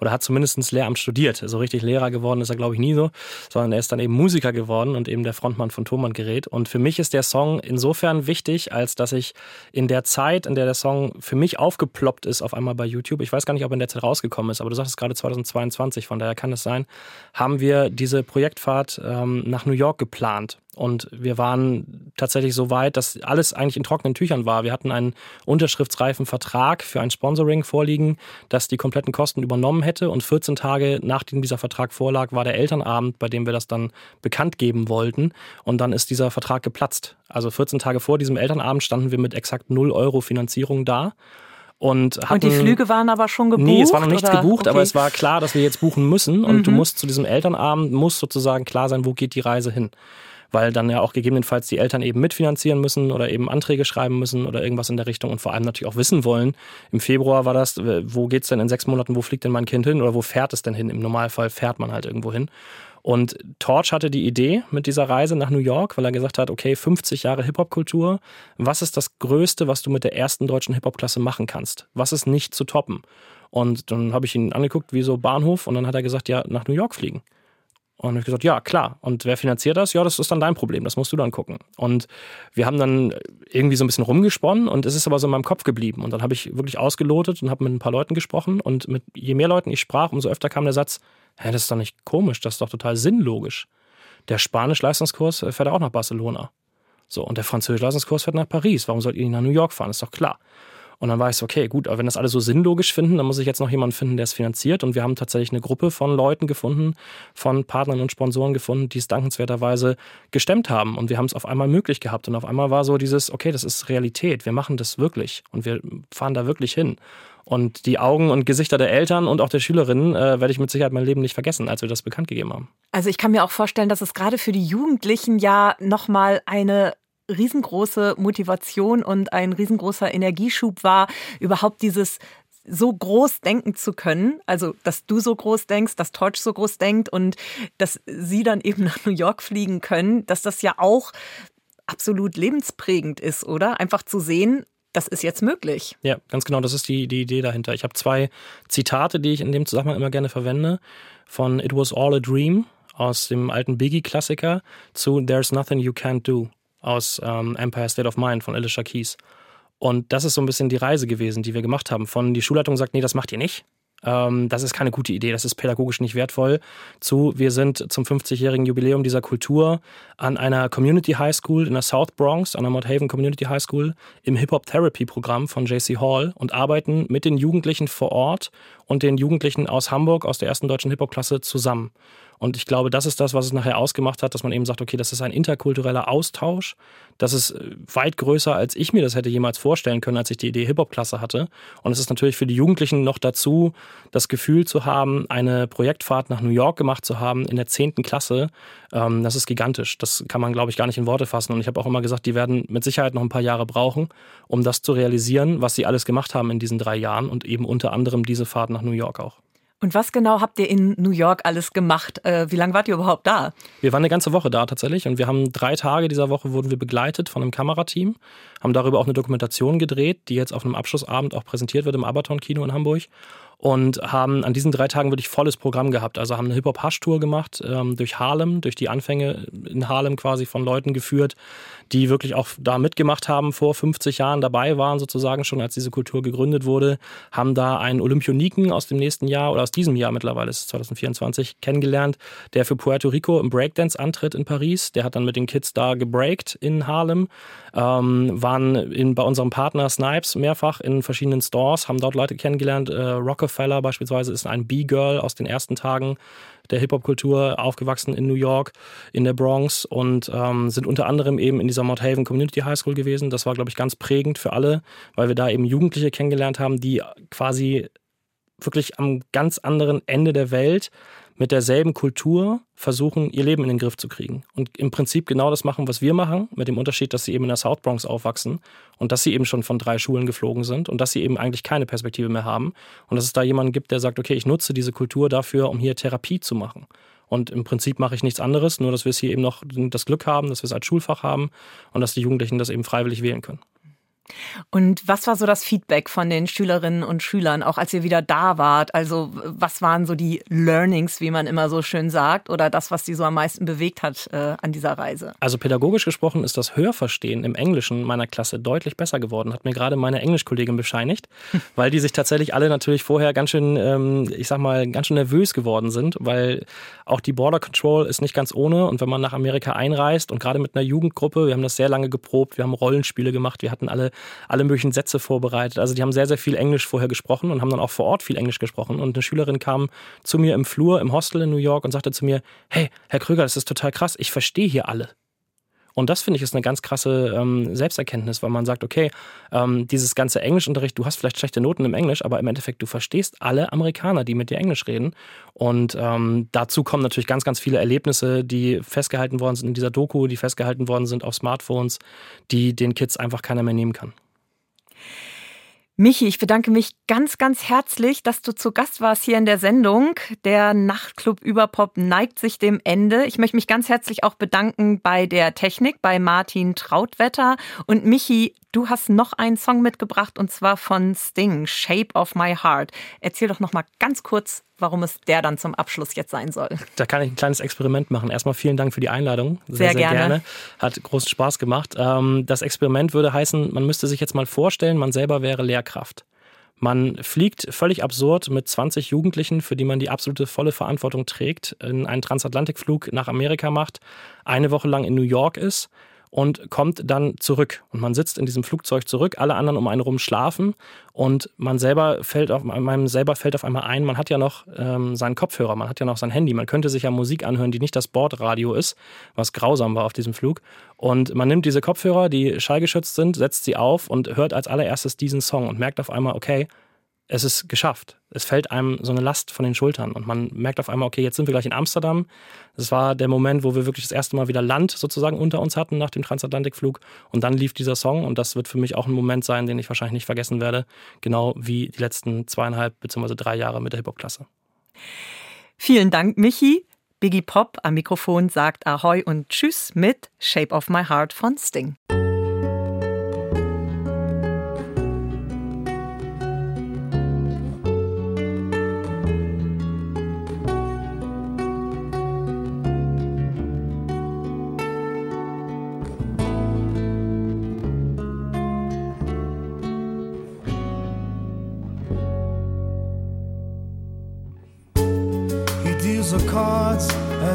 oder hat zumindest Lehramt studiert. So richtig Lehrer geworden ist er, glaube ich, nie so, sondern er ist dann eben Musiker geworden und eben der Frontmann von Tonbandgerät. Und für mich ist der Song insofern wichtig, als dass ich in der Zeit, in der der Song für mich aufgeploppt ist, auf einmal bei YouTube. Ich weiß gar nicht, ob er in der Zeit rausgekommen ist, aber du sagst gerade 2022, von daher kann es sein, haben wir diese Projektfahrt ähm, nach New York geplant. Und wir waren tatsächlich so weit, dass alles eigentlich in trockenen Tüchern war. Wir hatten einen unterschriftsreifen Vertrag für ein Sponsoring vorliegen, das die kompletten Kosten übernommen hätte. Und 14 Tage nachdem dieser Vertrag vorlag, war der Elternabend, bei dem wir das dann bekannt geben wollten. Und dann ist dieser Vertrag geplatzt. Also 14 Tage vor diesem Elternabend standen wir mit exakt 0 Euro Finanzierung da. Und, hatten, und die Flüge waren aber schon gebucht? Nee, es war noch nichts oder? gebucht, okay. aber es war klar, dass wir jetzt buchen müssen. Und mhm. du musst zu diesem Elternabend, muss sozusagen klar sein, wo geht die Reise hin. Weil dann ja auch gegebenenfalls die Eltern eben mitfinanzieren müssen oder eben Anträge schreiben müssen oder irgendwas in der Richtung und vor allem natürlich auch wissen wollen. Im Februar war das, wo geht's denn in sechs Monaten, wo fliegt denn mein Kind hin oder wo fährt es denn hin? Im Normalfall fährt man halt irgendwo hin. Und Torch hatte die Idee mit dieser Reise nach New York, weil er gesagt hat, okay, 50 Jahre Hip-Hop-Kultur, was ist das Größte, was du mit der ersten deutschen Hip-Hop-Klasse machen kannst? Was ist nicht zu toppen? Und dann habe ich ihn angeguckt, wie so Bahnhof, und dann hat er gesagt, ja, nach New York fliegen. Und ich habe gesagt, ja, klar. Und wer finanziert das? Ja, das ist dann dein Problem, das musst du dann gucken. Und wir haben dann irgendwie so ein bisschen rumgesponnen und es ist aber so in meinem Kopf geblieben. Und dann habe ich wirklich ausgelotet und habe mit ein paar Leuten gesprochen. Und mit je mehr Leuten ich sprach, umso öfter kam der Satz, hä, das ist doch nicht komisch, das ist doch total sinnlogisch. Der Spanisch-Leistungskurs fährt auch nach Barcelona. So, und der Französisch-Leistungskurs fährt nach Paris. Warum sollt ihr nicht nach New York fahren? ist doch klar. Und dann war ich so, okay, gut, aber wenn das alle so sinnlogisch finden, dann muss ich jetzt noch jemanden finden, der es finanziert. Und wir haben tatsächlich eine Gruppe von Leuten gefunden, von Partnern und Sponsoren gefunden, die es dankenswerterweise gestemmt haben. Und wir haben es auf einmal möglich gehabt. Und auf einmal war so dieses, okay, das ist Realität. Wir machen das wirklich. Und wir fahren da wirklich hin. Und die Augen und Gesichter der Eltern und auch der Schülerinnen äh, werde ich mit Sicherheit mein Leben nicht vergessen, als wir das bekannt gegeben haben. Also ich kann mir auch vorstellen, dass es gerade für die Jugendlichen ja nochmal eine riesengroße Motivation und ein riesengroßer Energieschub war, überhaupt dieses so groß denken zu können, also dass du so groß denkst, dass Torch so groß denkt und dass sie dann eben nach New York fliegen können, dass das ja auch absolut lebensprägend ist, oder? Einfach zu sehen, das ist jetzt möglich. Ja, ganz genau, das ist die, die Idee dahinter. Ich habe zwei Zitate, die ich in dem Zusammenhang immer gerne verwende, von It Was All a Dream aus dem alten Biggie-Klassiker zu There's Nothing You Can't Do aus ähm, Empire State of Mind von Alicia Keys. Und das ist so ein bisschen die Reise gewesen, die wir gemacht haben. Von die Schulleitung sagt, nee, das macht ihr nicht. Ähm, das ist keine gute Idee, das ist pädagogisch nicht wertvoll. Zu, wir sind zum 50-jährigen Jubiläum dieser Kultur an einer Community High School in der South Bronx, an der Mount Haven Community High School, im Hip-Hop Therapy Programm von JC Hall und arbeiten mit den Jugendlichen vor Ort und den Jugendlichen aus Hamburg, aus der ersten deutschen Hip-Hop-Klasse zusammen. Und ich glaube, das ist das, was es nachher ausgemacht hat, dass man eben sagt, okay, das ist ein interkultureller Austausch. Das ist äh, weit größer, als ich mir das hätte jemals vorstellen können, als ich die Idee Hip-Hop-Klasse hatte. Und es ist natürlich für die Jugendlichen noch dazu, das Gefühl zu haben, eine Projektfahrt nach New York gemacht zu haben in der zehnten Klasse. Ähm, das ist gigantisch. Das kann man, glaube ich, gar nicht in Worte fassen. Und ich habe auch immer gesagt, die werden mit Sicherheit noch ein paar Jahre brauchen, um das zu realisieren, was sie alles gemacht haben in diesen drei Jahren und eben unter anderem diese Fahrt nach New York auch. Und was genau habt ihr in New York alles gemacht? Äh, wie lange wart ihr überhaupt da? Wir waren eine ganze Woche da tatsächlich und wir haben drei Tage dieser Woche wurden wir begleitet von einem Kamerateam, haben darüber auch eine Dokumentation gedreht, die jetzt auf einem Abschlussabend auch präsentiert wird im Abaton Kino in Hamburg und haben an diesen drei Tagen wirklich volles Programm gehabt. Also haben eine Hip-Hop-Hash-Tour gemacht ähm, durch Harlem, durch die Anfänge in Harlem quasi von Leuten geführt, die wirklich auch da mitgemacht haben, vor 50 Jahren dabei waren sozusagen schon, als diese Kultur gegründet wurde, haben da einen Olympioniken aus dem nächsten Jahr oder aus diesem Jahr mittlerweile, ist 2024, kennengelernt, der für Puerto Rico im Breakdance antritt in Paris. Der hat dann mit den Kids da gebreakt in Harlem, ähm, waren in, bei unserem Partner Snipes mehrfach in verschiedenen Stores, haben dort Leute kennengelernt, äh, Rockefeller beispielsweise ist ein B-Girl aus den ersten Tagen der Hip-Hop-Kultur, aufgewachsen in New York, in der Bronx und ähm, sind unter anderem eben in dieser Mount Haven Community High School gewesen. Das war, glaube ich, ganz prägend für alle, weil wir da eben Jugendliche kennengelernt haben, die quasi wirklich am ganz anderen Ende der Welt mit derselben Kultur versuchen, ihr Leben in den Griff zu kriegen. Und im Prinzip genau das machen, was wir machen, mit dem Unterschied, dass sie eben in der South Bronx aufwachsen und dass sie eben schon von drei Schulen geflogen sind und dass sie eben eigentlich keine Perspektive mehr haben. Und dass es da jemanden gibt, der sagt, okay, ich nutze diese Kultur dafür, um hier Therapie zu machen. Und im Prinzip mache ich nichts anderes, nur dass wir es hier eben noch das Glück haben, dass wir es als Schulfach haben und dass die Jugendlichen das eben freiwillig wählen können. Und was war so das Feedback von den Schülerinnen und Schülern, auch als ihr wieder da wart? Also was waren so die Learnings, wie man immer so schön sagt, oder das, was sie so am meisten bewegt hat äh, an dieser Reise? Also pädagogisch gesprochen ist das Hörverstehen im Englischen meiner Klasse deutlich besser geworden, hat mir gerade meine Englischkollegin bescheinigt, weil die sich tatsächlich alle natürlich vorher ganz schön, ähm, ich sag mal, ganz schön nervös geworden sind, weil auch die Border Control ist nicht ganz ohne und wenn man nach Amerika einreist und gerade mit einer Jugendgruppe, wir haben das sehr lange geprobt, wir haben Rollenspiele gemacht, wir hatten alle alle möglichen Sätze vorbereitet. Also die haben sehr, sehr viel Englisch vorher gesprochen und haben dann auch vor Ort viel Englisch gesprochen. Und eine Schülerin kam zu mir im Flur im Hostel in New York und sagte zu mir, hey, Herr Krüger, das ist total krass, ich verstehe hier alle. Und das finde ich ist eine ganz krasse ähm, Selbsterkenntnis, weil man sagt, okay, ähm, dieses ganze Englischunterricht, du hast vielleicht schlechte Noten im Englisch, aber im Endeffekt, du verstehst alle Amerikaner, die mit dir Englisch reden. Und ähm, dazu kommen natürlich ganz, ganz viele Erlebnisse, die festgehalten worden sind in dieser Doku, die festgehalten worden sind auf Smartphones, die den Kids einfach keiner mehr nehmen kann. Michi, ich bedanke mich ganz, ganz herzlich, dass du zu Gast warst hier in der Sendung. Der Nachtclub Überpop neigt sich dem Ende. Ich möchte mich ganz herzlich auch bedanken bei der Technik, bei Martin Trautwetter. Und Michi, du hast noch einen Song mitgebracht und zwar von Sting, Shape of My Heart. Erzähl doch noch mal ganz kurz, warum es der dann zum Abschluss jetzt sein soll. Da kann ich ein kleines Experiment machen. Erstmal vielen Dank für die Einladung. Sehr, sehr, sehr gerne. gerne. Hat großen Spaß gemacht. Ähm, das Experiment würde heißen, man müsste sich jetzt mal vorstellen, man selber wäre Lehrkraft. Man fliegt völlig absurd mit 20 Jugendlichen, für die man die absolute volle Verantwortung trägt, in einen Transatlantikflug nach Amerika macht, eine Woche lang in New York ist und kommt dann zurück. Und man sitzt in diesem Flugzeug zurück, alle anderen um einen rum schlafen und man selber fällt auf, einem selber fällt auf einmal ein, man hat ja noch ähm, seinen Kopfhörer, man hat ja noch sein Handy, man könnte sich ja Musik anhören, die nicht das Bordradio ist, was grausam war auf diesem Flug. Und man nimmt diese Kopfhörer, die schallgeschützt sind, setzt sie auf und hört als allererstes diesen Song und merkt auf einmal, okay, es ist geschafft. Es fällt einem so eine Last von den Schultern und man merkt auf einmal, okay, jetzt sind wir gleich in Amsterdam. Das war der Moment, wo wir wirklich das erste Mal wieder Land sozusagen unter uns hatten nach dem Transatlantikflug und dann lief dieser Song und das wird für mich auch ein Moment sein, den ich wahrscheinlich nicht vergessen werde, genau wie die letzten zweieinhalb bzw. drei Jahre mit der Hip-Hop-Klasse. Vielen Dank, Michi. Biggie Pop am Mikrofon sagt Ahoi und Tschüss mit Shape of My Heart von Sting.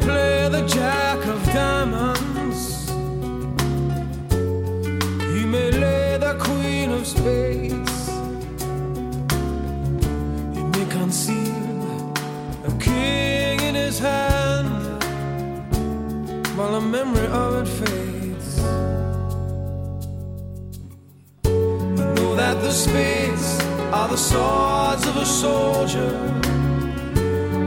Play the jack of diamonds, he may lay the queen of spades, he may conceal a king in his hand while the memory of it fades. Know that the spades are the swords of a soldier.